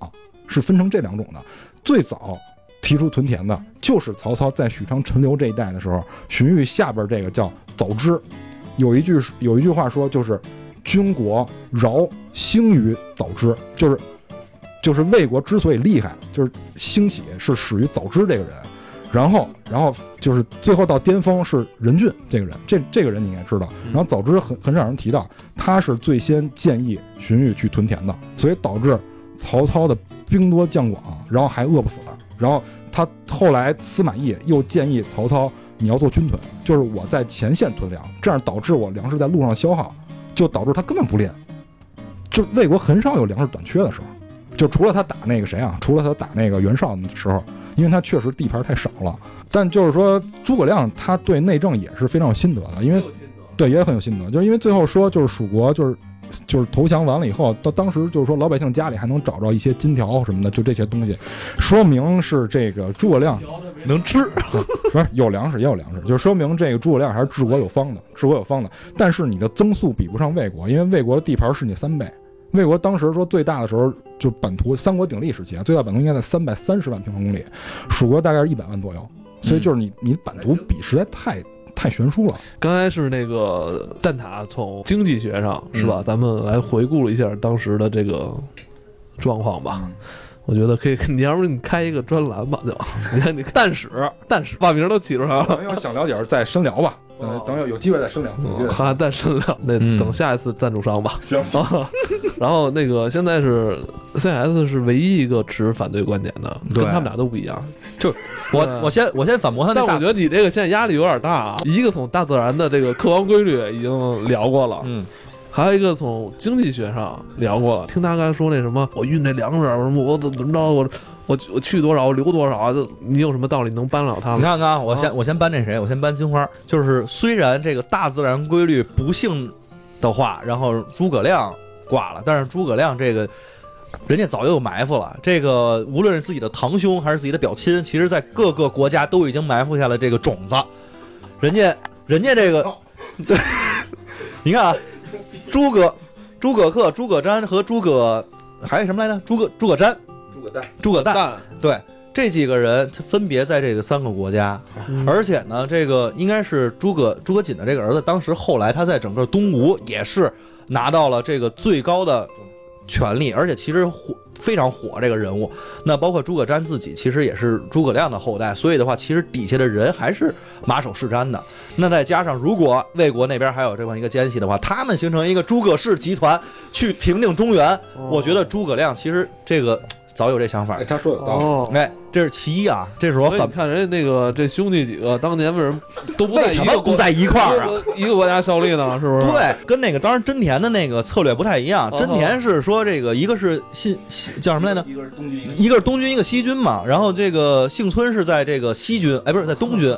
是分成这两种的。最早提出屯田的就是曹操在许昌陈留这一带的时候，荀彧下边这个叫早知，有一句有一句话说就是。军国饶兴于早知，就是就是魏国之所以厉害，就是兴起是始于早知这个人，然后然后就是最后到巅峰是任俊这个人，这这个人你应该知道。然后早知很很少人提到，他是最先建议荀彧去屯田的，所以导致曹操的兵多将广，然后还饿不死了。然后他后来司马懿又建议曹操，你要做军屯，就是我在前线屯粮，这样导致我粮食在路上消耗。就导致他根本不练，就魏国很少有粮食短缺的时候，就除了他打那个谁啊，除了他打那个袁绍的时候，因为他确实地盘太少了。但就是说，诸葛亮他对内政也是非常有心得的，因为对也很有心得，就是因为最后说就是蜀国就是就是投降完了以后，到当时就是说老百姓家里还能找着一些金条什么的，就这些东西，说明是这个诸葛亮能吃，不是有粮食也有粮食，就说明这个诸葛亮还是治国有方的，治国有方的。但是你的增速比不上魏国，因为魏国的地盘是你三倍。魏国当时说最大的时候就版图，三国鼎立时期啊，最大版图应该在三百三十万平方公里，蜀国大概是一百万左右。所以就是你你版图比实在太太悬殊了。刚才是那个蛋挞从经济学上是吧？咱们来回顾了一下当时的这个状况吧。我觉得可以，你要不你开一个专栏吧，就 你看你蛋史蛋史把名都起出来了。等要想了解再深聊吧，等等有有机会再深聊。还再深聊，那等下一次赞助商吧。行行。然后那个现在是 CS 是唯一一个持反对观点的，跟他们俩都不一样。就 我我先我先反驳他，但我觉得你这个现在压力有点大啊。一个从大自然的这个客观规律已经聊过了，嗯。还有一个从经济学上聊过了，听他刚才说那什么，我运这粮食什么，我怎么着，我我我去多少，我留多少啊？这你有什么道理能帮了他们？你看看啊，我先啊我先搬那谁？我先搬金花。就是虽然这个大自然规律不幸的话，然后诸葛亮挂了，但是诸葛亮这个人家早就有埋伏了。这个无论是自己的堂兄还是自己的表亲，其实在各个国家都已经埋伏下了这个种子。人家人家这个，对，你看啊，诸葛诸葛恪、诸葛瞻和诸葛还有什么来着？诸葛诸葛瞻、诸葛诞，诸葛诞，对。这几个人分别在这个三个国家，嗯而且呢，这个应该是诸葛诸葛瑾的这个儿子，当时后来他在整个东吴也是拿到了这个最高的权力，而且其实火非常火这个人物。那包括诸葛瞻自己，其实也是诸葛亮的后代，所以的话，其实底下的人还是马首是瞻的。那再加上如果魏国那边还有这么一个奸细的话，他们形成一个诸葛氏集团去平定中原，我觉得诸葛亮其实这个早有这想法哎，。他说有道理。哦，哎，这是其一啊，这是我反你看人家那个这兄弟几个当年为什么都不在为一个国什么不在一块儿啊？一个国家效力呢？是不是？对，跟那个当时真田的那个策略不太一样。哦真田是说这个一个是信信叫什么来着？一个是东军，一个是东军，一个西军嘛。然后这个幸村是在这个西军，哎，不是在东军，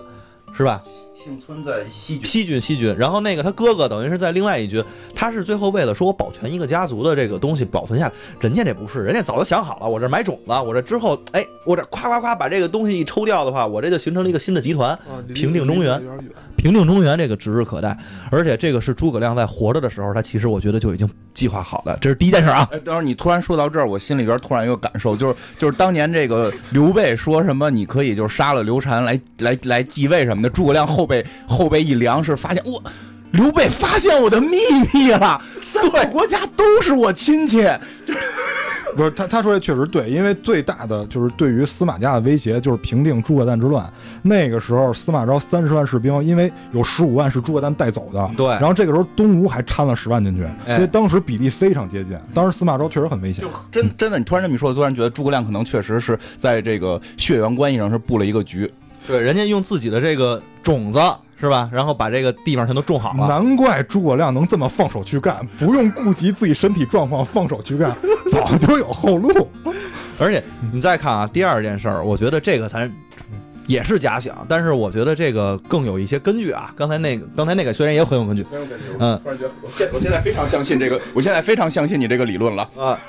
是吧？幸村在西军，西军西军。然后那个他哥哥等于是在另外一军，他是最后为了说我保全一个家族的这个东西保存下来，人家这不是，人家早就想好了，我这买种子，我这之后，哎，我这夸夸夸把这个东西一抽掉的话，我这就形成了一个新的集团。平定中原平定中原这个指日可待，而且这个是诸葛亮在活着的时候，他其实我觉得就已经计划好了，这是第一件事啊。哎，等会儿你突然说到这儿，我心里边突然有个感受，就是就是当年这个刘备说什么你可以就是杀了刘禅来来来继位什么的，诸葛亮后背后背一凉，是发现我刘备发现我的秘密了，三个国家都是我亲戚，不是他，他说的确实对，因为最大的就是对于司马家的威胁就是平定诸葛诞之乱。那个时候司马昭三十万士兵，因为有十五万是诸葛诞带走的，对然后这个时候东吴还掺了十万进去，哎所以当时比例非常接近。当时司马昭确实很危险，真真的，你突然这么一说，我突然觉得诸葛亮可能确实是在这个血缘关系上是布了一个局。对，人家用自己的这个种子是吧，然后把这个地方全都种好了。难怪诸葛亮能这么放手去干，不用顾及自己身体状况，放手去干，早就有后路。而且你再看啊，第二件事儿，我觉得这个咱也是假想，但是我觉得这个更有一些根据啊。刚才那个，刚才那个虽然也很有根据，嗯突然觉得我现我现在非常相信这个，我现在非常相信你这个理论了。啊。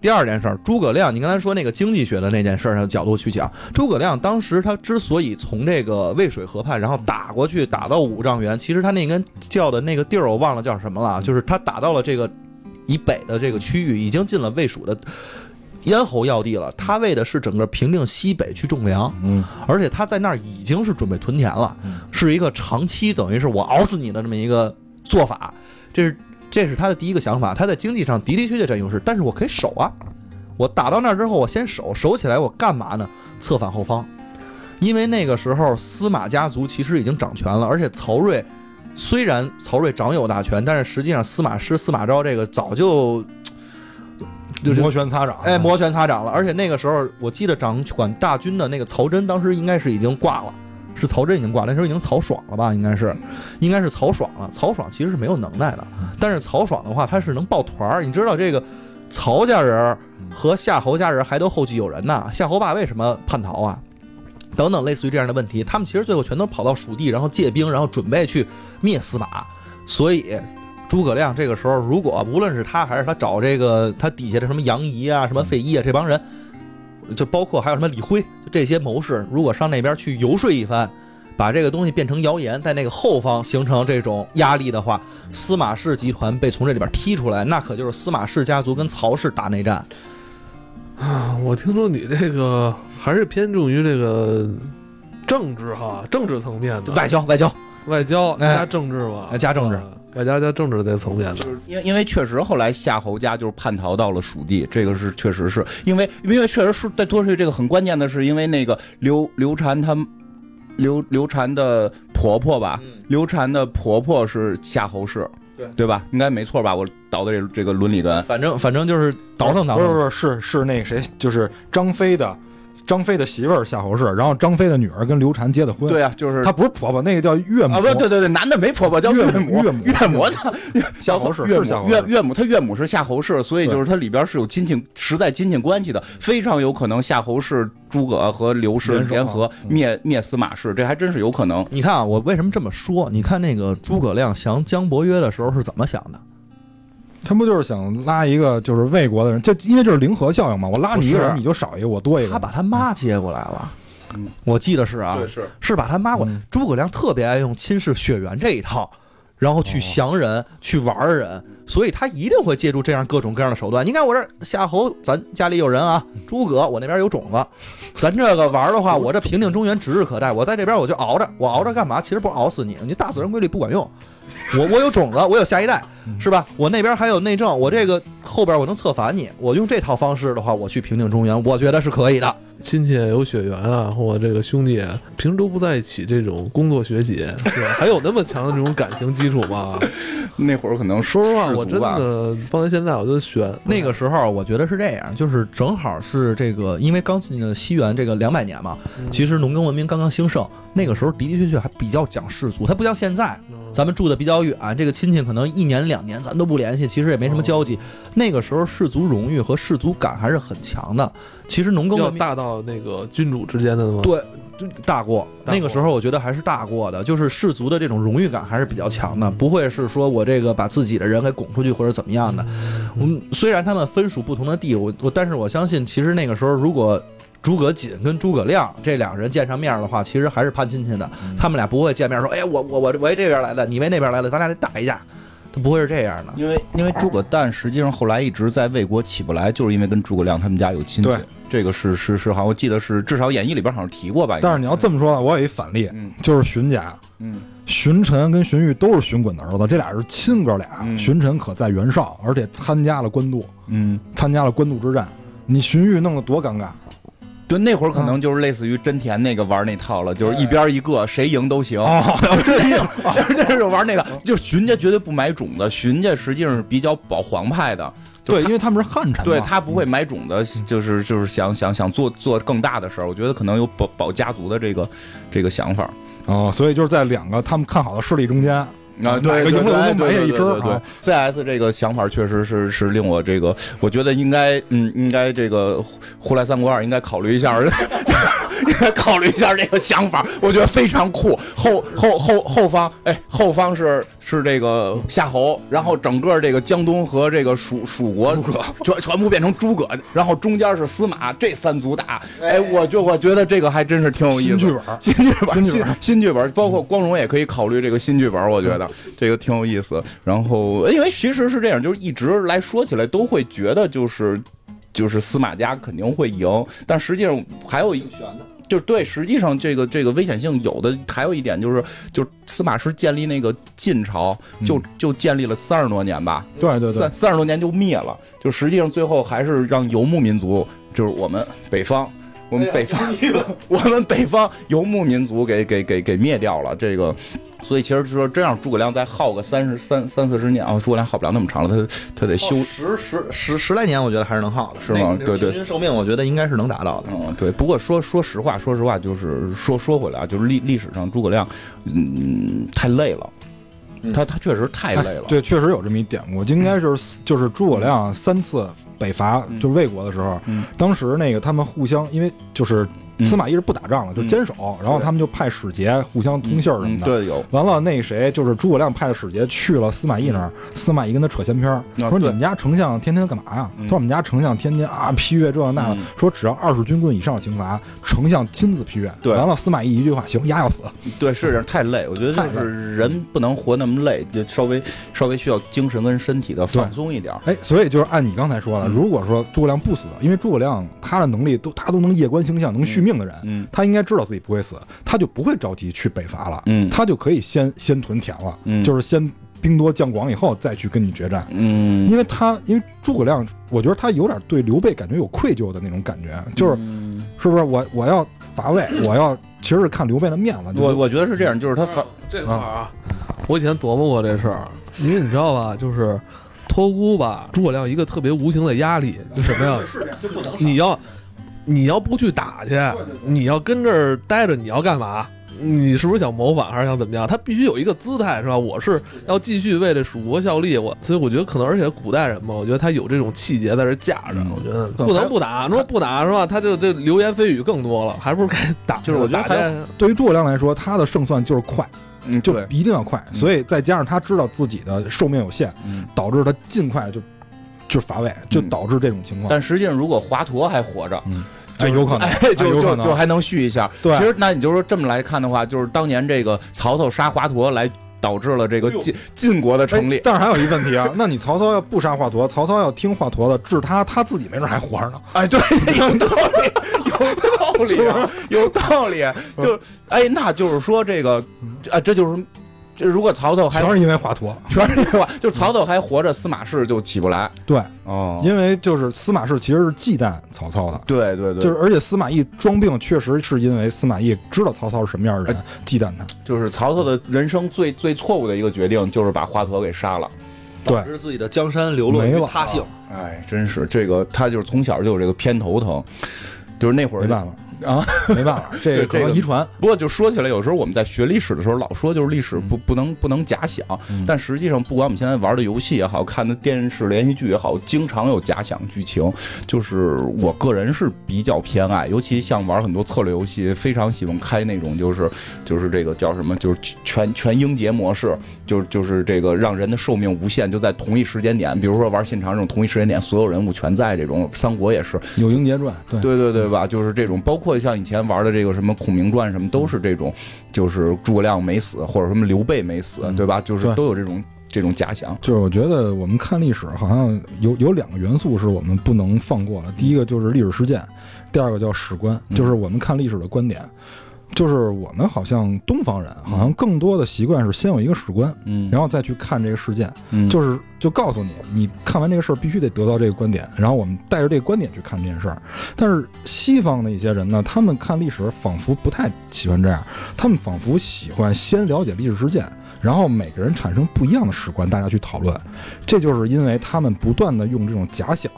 第二件事儿，诸葛亮，你刚才说那个经济学的那件事儿的角度去讲，诸葛亮当时他之所以从这个渭水河畔，然后打过去，打到五丈原，其实他那根叫的那个地儿我忘了叫什么了啊，就是他打到了这个以北的这个区域，已经进了魏蜀的咽喉要地了。他为的是整个平定西北去种粮，嗯，而且他在那儿已经是准备屯田了，是一个长期等于是我熬死你的这么一个做法，这是这是他的第一个想法。他在经济上的的确确占优势，但是我可以守啊，我打到那儿之后，我先守，守起来我干嘛呢？策反后方，因为那个时候司马家族其实已经掌权了，而且曹睿虽然曹睿掌有大权，但是实际上司马师、司马昭这个早就。就是摩拳擦掌，哎，摩拳擦掌了。而且那个时候，我记得掌管大军的那个曹真，当时应该是已经挂了，是曹真已经挂了，那时候已经曹爽了吧？应该是，应该是曹爽了。曹爽其实是没有能耐的，但是曹爽的话，他是能抱团儿。你知道这个曹家人儿和夏侯家人还都后继有人呢。夏侯霸为什么叛逃啊？等等，类似于这样的问题，他们其实最后全都跑到蜀地，然后借兵，然后准备去灭司马。所以，诸葛亮这个时候，如果无论是他还是他找这个他底下的什么杨仪啊、什么费祎啊这帮人，就包括还有什么李辉，就这些谋士，如果上那边去游说一番，把这个东西变成谣言，在那个后方形成这种压力的话，司马氏集团被从这里边踢出来，那可就是司马氏家族跟曹氏打内战。啊，我听说你这个 还是偏重于这个政治哈，政治层面的外交，外交，外交哎加政治吧，哎加政治啊外交加政治这层面的。因为因为确实后来夏侯家就是叛逃到了蜀地，这个是确实是因为因为确实是再多说这个很关键的是，因为那个刘刘禅他刘刘禅的婆婆吧，嗯刘禅的婆婆是夏侯氏，对对吧？应该没错吧？我倒的这这个伦理根，反正反正就是倒腾倒腾。不是不是是是那谁，就是张飞的张飞的媳妇儿夏侯氏，然后张飞的女儿跟刘禅结的婚。对啊，就是她不是婆婆，那个叫岳母。啊，不对对对，男的没婆婆叫岳母，岳母岳母的夏侯氏岳是夏侯氏母岳岳母，他岳母是夏侯氏，所以就是他里边是有亲戚实在亲戚关系的，非常有可能夏侯氏、诸葛和刘氏联合嗯灭灭司马氏，这还真是有可能。你看啊，我为什么这么说？你看那个诸葛亮降江伯约的时候是怎么想的？他不就是想拉一个就是魏国的人，就因为这是零和效应嘛，我拉你一个人你就少一个，我多一个。他把他妈接过来了嗯。我记得是啊，是是把他妈过来嗯。诸葛亮特别爱用亲视血缘这一套，然后去哦降人、去玩儿人，所以他一定会借助这样各种各样的手段。你看我这夏侯，咱家里有人啊；诸葛，我那边有种子。咱这个玩儿的话，我这平定中原指日可待。我在这边我就熬着，我熬着干嘛？其实不是熬死你，你大死人规律不管用。我我有种子，我有下一代，是吧？我那边还有内政，我这个后边我能策反你。我用这套方式的话，我去平定中原，我觉得是可以的。亲戚有血缘啊，或者这个兄弟平时都不在一起，这种工作学习，对吧？还有那么强的这种感情基础吗？那会儿可能说实话，我真的放在现在，我就选那个时候，我觉得是这样，就是正好是这个，因为刚进的西元这个两百年嘛，其实农耕文明刚刚兴盛，那个时候的的确确还比较讲氏族，它不像现在，咱们住的比较远，这个亲戚可能一年两年咱都不联系，其实也没什么交集。那个时候氏族荣誉和氏族感还是很强的。其实农耕要大到那个君主之间的吗？对大过，大过那个时候我觉得还是大过的，就是氏族的这种荣誉感还是比较强的，不会是说我这个把自己的人给拱出去或者怎么样的。嗯，虽然他们分属不同的地，我我但是我相信，其实那个时候如果诸葛瑾跟诸葛亮这两人见上面的话，其实还是攀亲戚的，他们俩不会见面说，哎，我我我我为这边来的，你为那边来的，咱俩得打一架，他不会是这样的。因为因为诸葛诞实际上后来一直在魏国起不来，就是因为跟诸葛亮他们家有亲戚对。这个是是是，好像我记得是至少演义里边好像提过吧。但是你要这么说，我有一反例，嗯就是荀家。嗯荀臣跟荀彧都是荀滚的儿子，这俩是亲哥俩。嗯荀臣可在袁绍，而且参加了官渡，嗯，参加了官渡之战。你荀彧弄得多尴尬！对，那会儿可能就是类似于真田那个玩那套了，就是一边一个，谁赢都行。哦，这样，这是玩那个，就荀家绝对不买种子，荀家实际上是比较保皇派的。对，因为他们是汉臣。对他不会买种子，就是就是想想想做做更大的事儿。我觉得可能有保保家族的这个这个想法。哦，所以就是在两个他们看好的势力中间，啊，哪对，对都埋下一只对对对啊 CS 这个想法确实是是令我这个，我觉得应该，嗯，应该这个《胡来三国二》应该考虑一下，考虑一下这个想法，我觉得非常酷。后后后后方，哎，后方是是这个夏侯，然后整个这个江东和这个蜀蜀国全全部变成诸葛，然后中间是司马，这三足打，哎，我就我觉得这个还真是挺有意思的。新剧本 新剧本，新新剧本新剧本，包括光荣也可以考虑这个新剧本，我觉得这个挺有意思。然后，因为其实是这样，就是一直来说起来都会觉得就是就是司马家肯定会赢，但实际上还有一。就是对，实际上这个这个危险性有的还有一点就是，就是司马师建立那个晋朝，就就建立了三十多年吧，对对对。三，三十多年就灭了，就实际上最后还是让游牧民族，就是我们北方，我们北方，我们北方游牧民族给给给给灭掉了。这个，所以其实说这样，诸葛亮再耗个三十三三四十年啊，诸葛亮耗不了那么长了，他他得修。十十十十来年，我觉得还是能耗的，是吗对对平均寿命我觉得应该是能达到的。嗯，对。不过说说实话，说实话，就是说说回来啊，就是历历史上诸葛亮，嗯，太累了，嗯他他确实太累了。对，确实有这么一典故，应该就是就是诸葛亮三次北伐，嗯。就是魏国的时候，嗯。当时那个他们互相，因为就是嗯司马懿是不打仗了，就嗯坚守，然后他们就派使节互相通信儿什么的。嗯对，有完了，那谁就是诸葛亮派的使节去了司马懿那儿，司马懿跟他扯闲篇儿，说你们家丞相天天干嘛呀？说我们家丞相天天啊批阅这那说只要二十军棍以上的刑罚，丞相亲自批阅。对完了司马懿一句话，行，丫要死。对，是太累。我觉得就是人不能活那么累，就稍微稍微需要精神跟身体的放松一点。哎，所以就是按你刚才说的，嗯如果说诸葛亮不死，因为诸葛亮他的能力都他都能夜观星象，能续命的人，嗯。他应该知道自己不会死，他就不会着急去北伐了，嗯。他就可以先先屯田了，嗯。就是先兵多将广以后再去跟你决战。嗯，因为他，因为诸葛亮，我觉得他有点对刘备感觉有愧疚的那种感觉，就是嗯。是不是？我我要伐魏，我要其实是看刘备的面子。我我觉得是这样，就是他反这块啊，我以前琢磨过这事儿，因为你知道吧，就是托孤吧，诸葛亮一个特别无形的压力，就什么呀？就不能你要你要不去打去，你要跟这儿待着，你要干嘛？你是不是想谋反还是想怎么样？他必须有一个姿态，是吧？我是要继续为这蜀国效力，我所以我觉得可能，而且古代人嘛，我觉得他有这种气节在这架着，嗯我觉得不能不打，如果不打是吧？他就这流言蜚语更多了，还不如该 打。就是我觉得还对于诸葛亮来说，他的胜算就是快，嗯，就，一定要快，嗯所以再加上他知道自己的寿命有限，嗯。导致他尽快就就是乏味，就导致这种情况。但实际上，如果华佗还活着，嗯，就有可能，哎，哎就有可能就就还能续一下。对其实那你就说这么来看的话，就是当年这个曹操杀华佗来。导致了这个晋晋国的成立，哎但是还有一问题啊，那你曹操要不杀华佗，曹操要听华佗的治他，他自己没准还活着呢。哎，对，有道理，有道理啊，有道理。就哎，那就是说这个，啊，这就是，这如果曹操还全是因为华佗。全是因为华，就是曹操还活着，司马氏就起不来。对，哦，因为就是司马氏其实是忌惮曹操的，对对对，就是而且司马懿装病确实是因为司马懿知道曹操是什么样的人，忌惮他。就是曹操的人生最最错误的一个决定，就是把华佗给杀了。对导致自己的江山流落于没了他姓。哎，真是这个，他就是从小就有这个偏头疼，就是那会儿没办法啊，没办法，这个可这个能遗传。不过就说起来，有时候我们在学历史的时候，老说就是历史不不能不能假想，嗯但实际上不管我们现在玩的游戏也好看的电视连续剧也好，经常有假想剧情。就是我个人是比较偏爱，尤其像玩很多策略游戏，非常喜欢开那种就是就是这个叫什么，就是全全英杰模式，就是就是这个让人的寿命无限，就在同一时间点，比如说玩现场这种同一时间点，所有人物全在这种，三国也是，有英杰传，对对对对吧？就是这种，包括像以前玩的这个什么《孔明传》什么，都是这种，就是诸葛亮没死，或者什么刘备没死，嗯对吧？就是都有这种这种假想。就是我觉得我们看历史好像有有两个元素是我们不能放过的，第一个就是历史事件，第二个叫史观，嗯就是我们看历史的观点。就是我们好像东方人好像更多的习惯是先有一个史观，嗯然后再去看这个事件，嗯就是就告诉你，你看完这个事儿必须得得到这个观点，然后我们带着这个观点去看这件事儿。但是西方的一些人呢，他们看历史仿佛不太喜欢这样，他们仿佛喜欢先了解历史事件，然后每个人产生不一样的史观，大家去讨论。这就是因为他们不断的用这种假想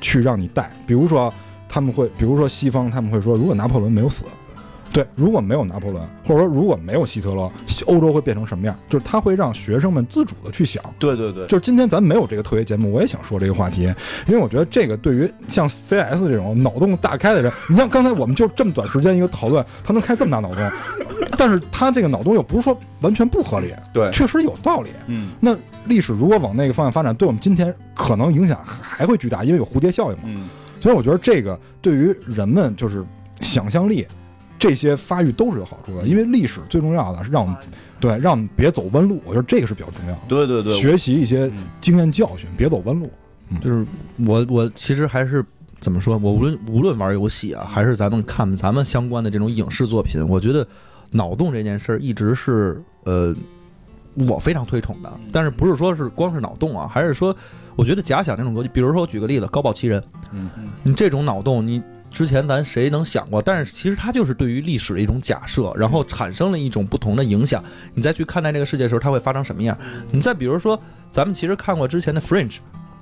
去让你带，比如说他们会，比如说西方他们会说，如果拿破仑没有死。对，如果没有拿破仑，或者说如果没有希特勒，欧洲会变成什么样？就是他会让学生们自主的去想，对对对，就是今天咱没有这个特别节目，我也想说这个话题，因为我觉得这个对于像 CS 这种脑洞大开的人，你像刚才我们就这么短时间一个讨论，他能开这么大脑洞，但是他这个脑洞又不是说完全不合理，对确实有道理。嗯那历史如果往那个方向发展，对我们今天可能影响还会巨大，因为有蝴蝶效应嘛。嗯，所以我觉得这个对于人们就是想象力这些发育都是有好处的，因为历史最重要的是让我们对让我们别走弯路，我觉得这个是比较重要的。对对对，学习一些嗯经验教训，别走弯路。就是我我其实还是怎么说，我无论无论玩游戏啊，还是咱们看咱们相关的这种影视作品，我觉得脑洞这件事儿一直是呃我非常推崇的。但是不是说是光是脑洞啊，还是说我觉得假想这种逻辑，比如说我举个例子，高保奇人，嗯嗯你这种脑洞你。之前咱谁能想过？但是其实它就是对于历史的一种假设，然后产生了一种不同的影响。你再去看待这个世界的时候，它会发生什么样？你再比如说，咱们其实看过之前的《Fringe》，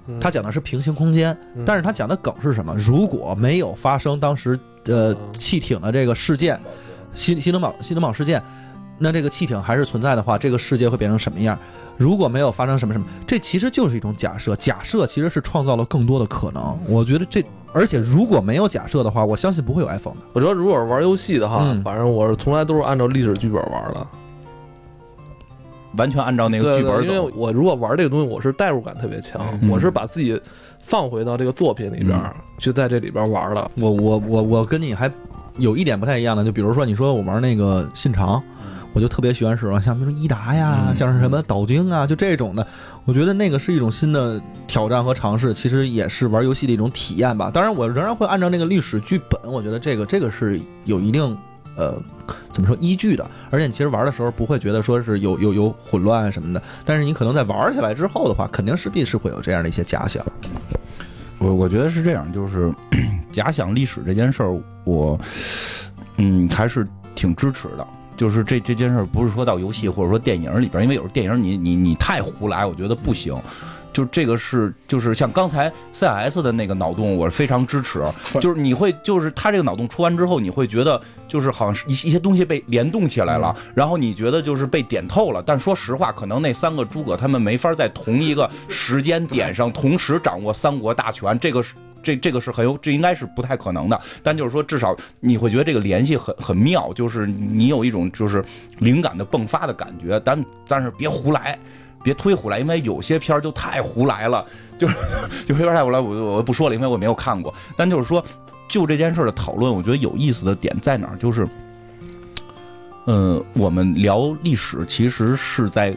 嗯它讲的是平行空间，嗯但是它讲的梗是什么？如果没有发生当时呃嗯汽艇的这个事件，新新德堡新德堡事件，那这个汽艇还是存在的话，这个世界会变成什么样？如果没有发生什么什么，这其实就是一种假设。假设其实是创造了更多的可能。我觉得这，而且如果没有假设的话，我相信不会有 iPhone 的。我觉得如果是玩游戏的话，嗯反正我是从来都是按照历史剧本玩的。完全按照那个对对，剧本因为。我如果玩这个东西，我是代入感特别强，嗯我是把自己放回到这个作品里边，就在这里边玩了。我我我我跟你还有一点不太一样的，就比如说你说我玩那个信长，我就特别喜欢使用像比如说伊达呀，嗯像是什么岛津啊，就这种的，我觉得那个是一种新的挑战和尝试，其实也是玩游戏的一种体验吧。当然，我仍然会按照那个历史剧本，我觉得这个这个是有一定呃怎么说依据的，而且你其实玩的时候不会觉得说是有有有混乱什么的，但是你可能在玩起来之后的话，肯定势必是会有这样的一些假想。我我觉得是这样，就是 假想历史这件事儿，我嗯还是挺支持的。就是这这件事儿不是说到游戏或者说电影里边，因为有时候电影你你你太胡来，我觉得不行。就这个是就是像刚才 CIS 的那个脑洞，我是非常支持。就是你会就是他这个脑洞出完之后，你会觉得就是好像是一一些东西被联动起来了，然后你觉得就是被点透了。但说实话，可能那三个诸葛他们没法在同一个时间点上同时掌握三国大权，这个是。这这个是很有，这应该是不太可能的。但就是说，至少你会觉得这个联系很很妙，就是你有一种就是灵感的迸发的感觉。但但是别胡来，别忒胡来，因为有些片儿就太胡来了，就是就有点太胡来。我我不说了，因为我没有看过。但就是说，就这件事的讨论，我觉得有意思的点在哪儿？就是，嗯，我们聊历史其实是在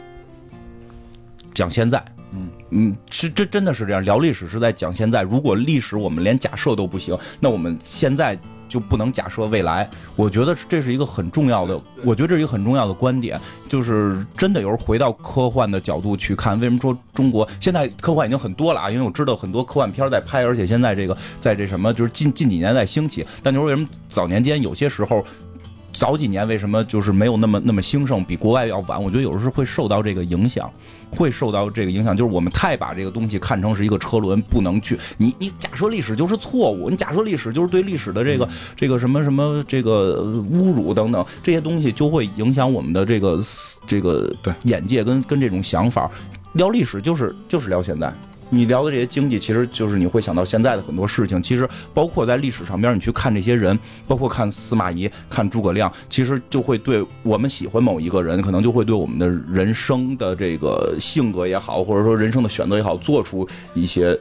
讲现在。嗯嗯，是这真的是这样。聊历史是在讲现在。如果历史我们连假设都不行，那我们现在就不能假设未来。我觉得这是一个很重要的，我觉得这是一个很重要的观点。就是真的有时候回到科幻的角度去看，为什么说中国现在科幻已经很多了啊？因为我知道很多科幻片在拍，而且现在这个在这什么，就是近近几年在兴起。但就是为什么早年间有些时候？早几年为什么就是没有那么那么兴盛，比国外要晚？我觉得有时候会受到这个影响，会受到这个影响，就是我们太把这个东西看成是一个车轮，不能去你你假设历史就是错误，你假设历史就是对历史的这个这个什么什么这个侮辱等等这些东西，就会影响我们的这个这个对眼界跟跟这种想法。聊历史就是就是聊现在。你聊的这些经济，其实就是你会想到现在的很多事情。其实包括在历史上边，你去看这些人，包括看司马懿、看诸葛亮，其实就会对我们喜欢某一个人，可能就会对我们的人生的这个性格也好，或者说人生的选择也好，做出一些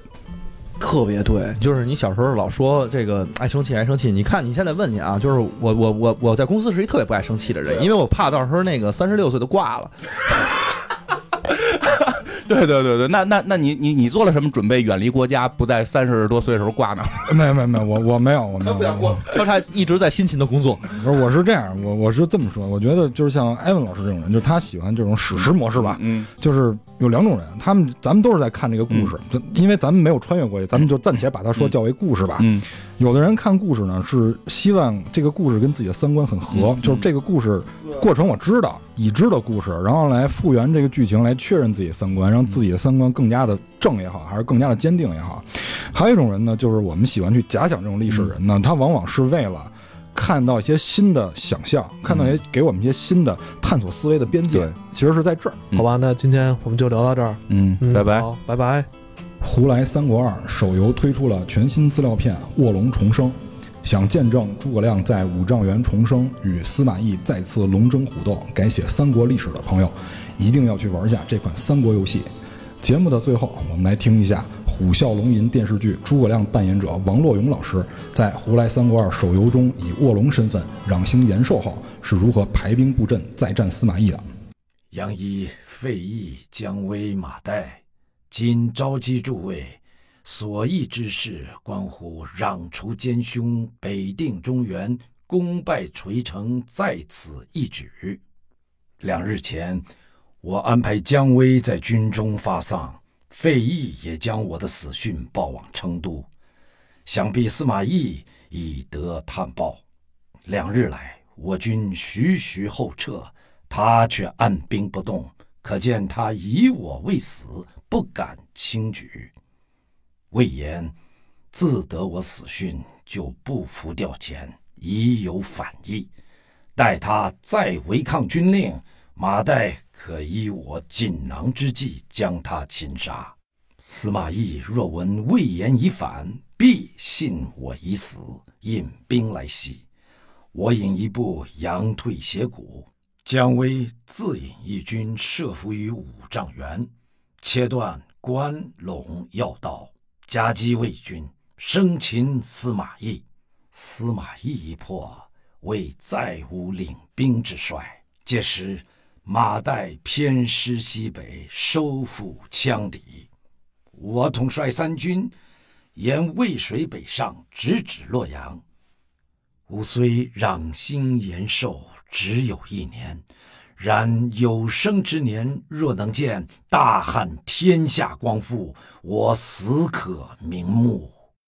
特别对。就是你小时候老说这个爱生气，爱生气。你看你现在问你啊，就是我我我我在公司是一特别不爱生气的人，因为我怕到时候那个三十六岁都挂了。对对对对，那那那你你你做了什么准备，远离国家，不在三十多岁的时候挂呢？没有没有没有，我我没有，我没有。他他一直在辛勤的工作。不是，我是这样，我我是这么说，我觉得就是像艾文老师这种人，就是他喜欢这种史诗模式吧。嗯，就是有两种人，他们咱们都是在看这个故事，因为咱们没有穿越过去，咱们就暂且把它说叫为故事吧。嗯，有的人看故事呢，是希望这个故事跟自己的三观很合，就是这个故事过程我知道。已知的故事，然后来复原这个剧情，来确认自己三观，让自己的三观更加的正也好，还是更加的坚定也好。还有一种人呢，就是我们喜欢去假想这种历史人呢，他往往是为了看到一些新的想象，看到一些给我们一些新的探索思维的边界，其实是在这儿。好吧，那今天我们就聊到这儿。嗯，拜拜，拜拜。胡来三国二手游推出了全新资料片《卧龙重生》。想见证诸葛亮在五丈原重生，与司马懿再次龙争虎斗，改写三国历史的朋友，一定要去玩下这款三国游戏。节目的最后，我们来听一下《虎啸龙吟》电视剧诸葛亮扮演者王洛勇老师在《胡来三国二》手游中以卧龙身份攘星延寿后是如何排兵布阵再战司马懿的。杨仪、费祎、姜维、马岱，今召集诸位。所议之事，关乎攘除奸凶，北定中原，功败垂成，在此一举。两日前，我安排姜维在军中发丧，费祎也将我的死讯报往成都。想必司马懿已得探报。两日来，我军徐徐后撤，他却按兵不动，可见他以我未死，不敢轻举。魏延自得我死讯，就不服调遣，已有反意。待他再违抗军令，马岱可依我锦囊之计，将他擒杀。司马懿若闻魏延已反，必信我已死，引兵来袭。我引一部佯退斜谷，姜维自引一军设伏于五丈原，切断关陇要道。夹击魏军，生擒司马懿。司马懿一破，魏再无领兵之帅。届时，马岱偏师西北，收复羌敌。我统帅三军，沿渭水北上，直指洛阳。吾虽攘星延寿，只有一年。然有生之年，若能见大汉天下光复，我死可瞑目。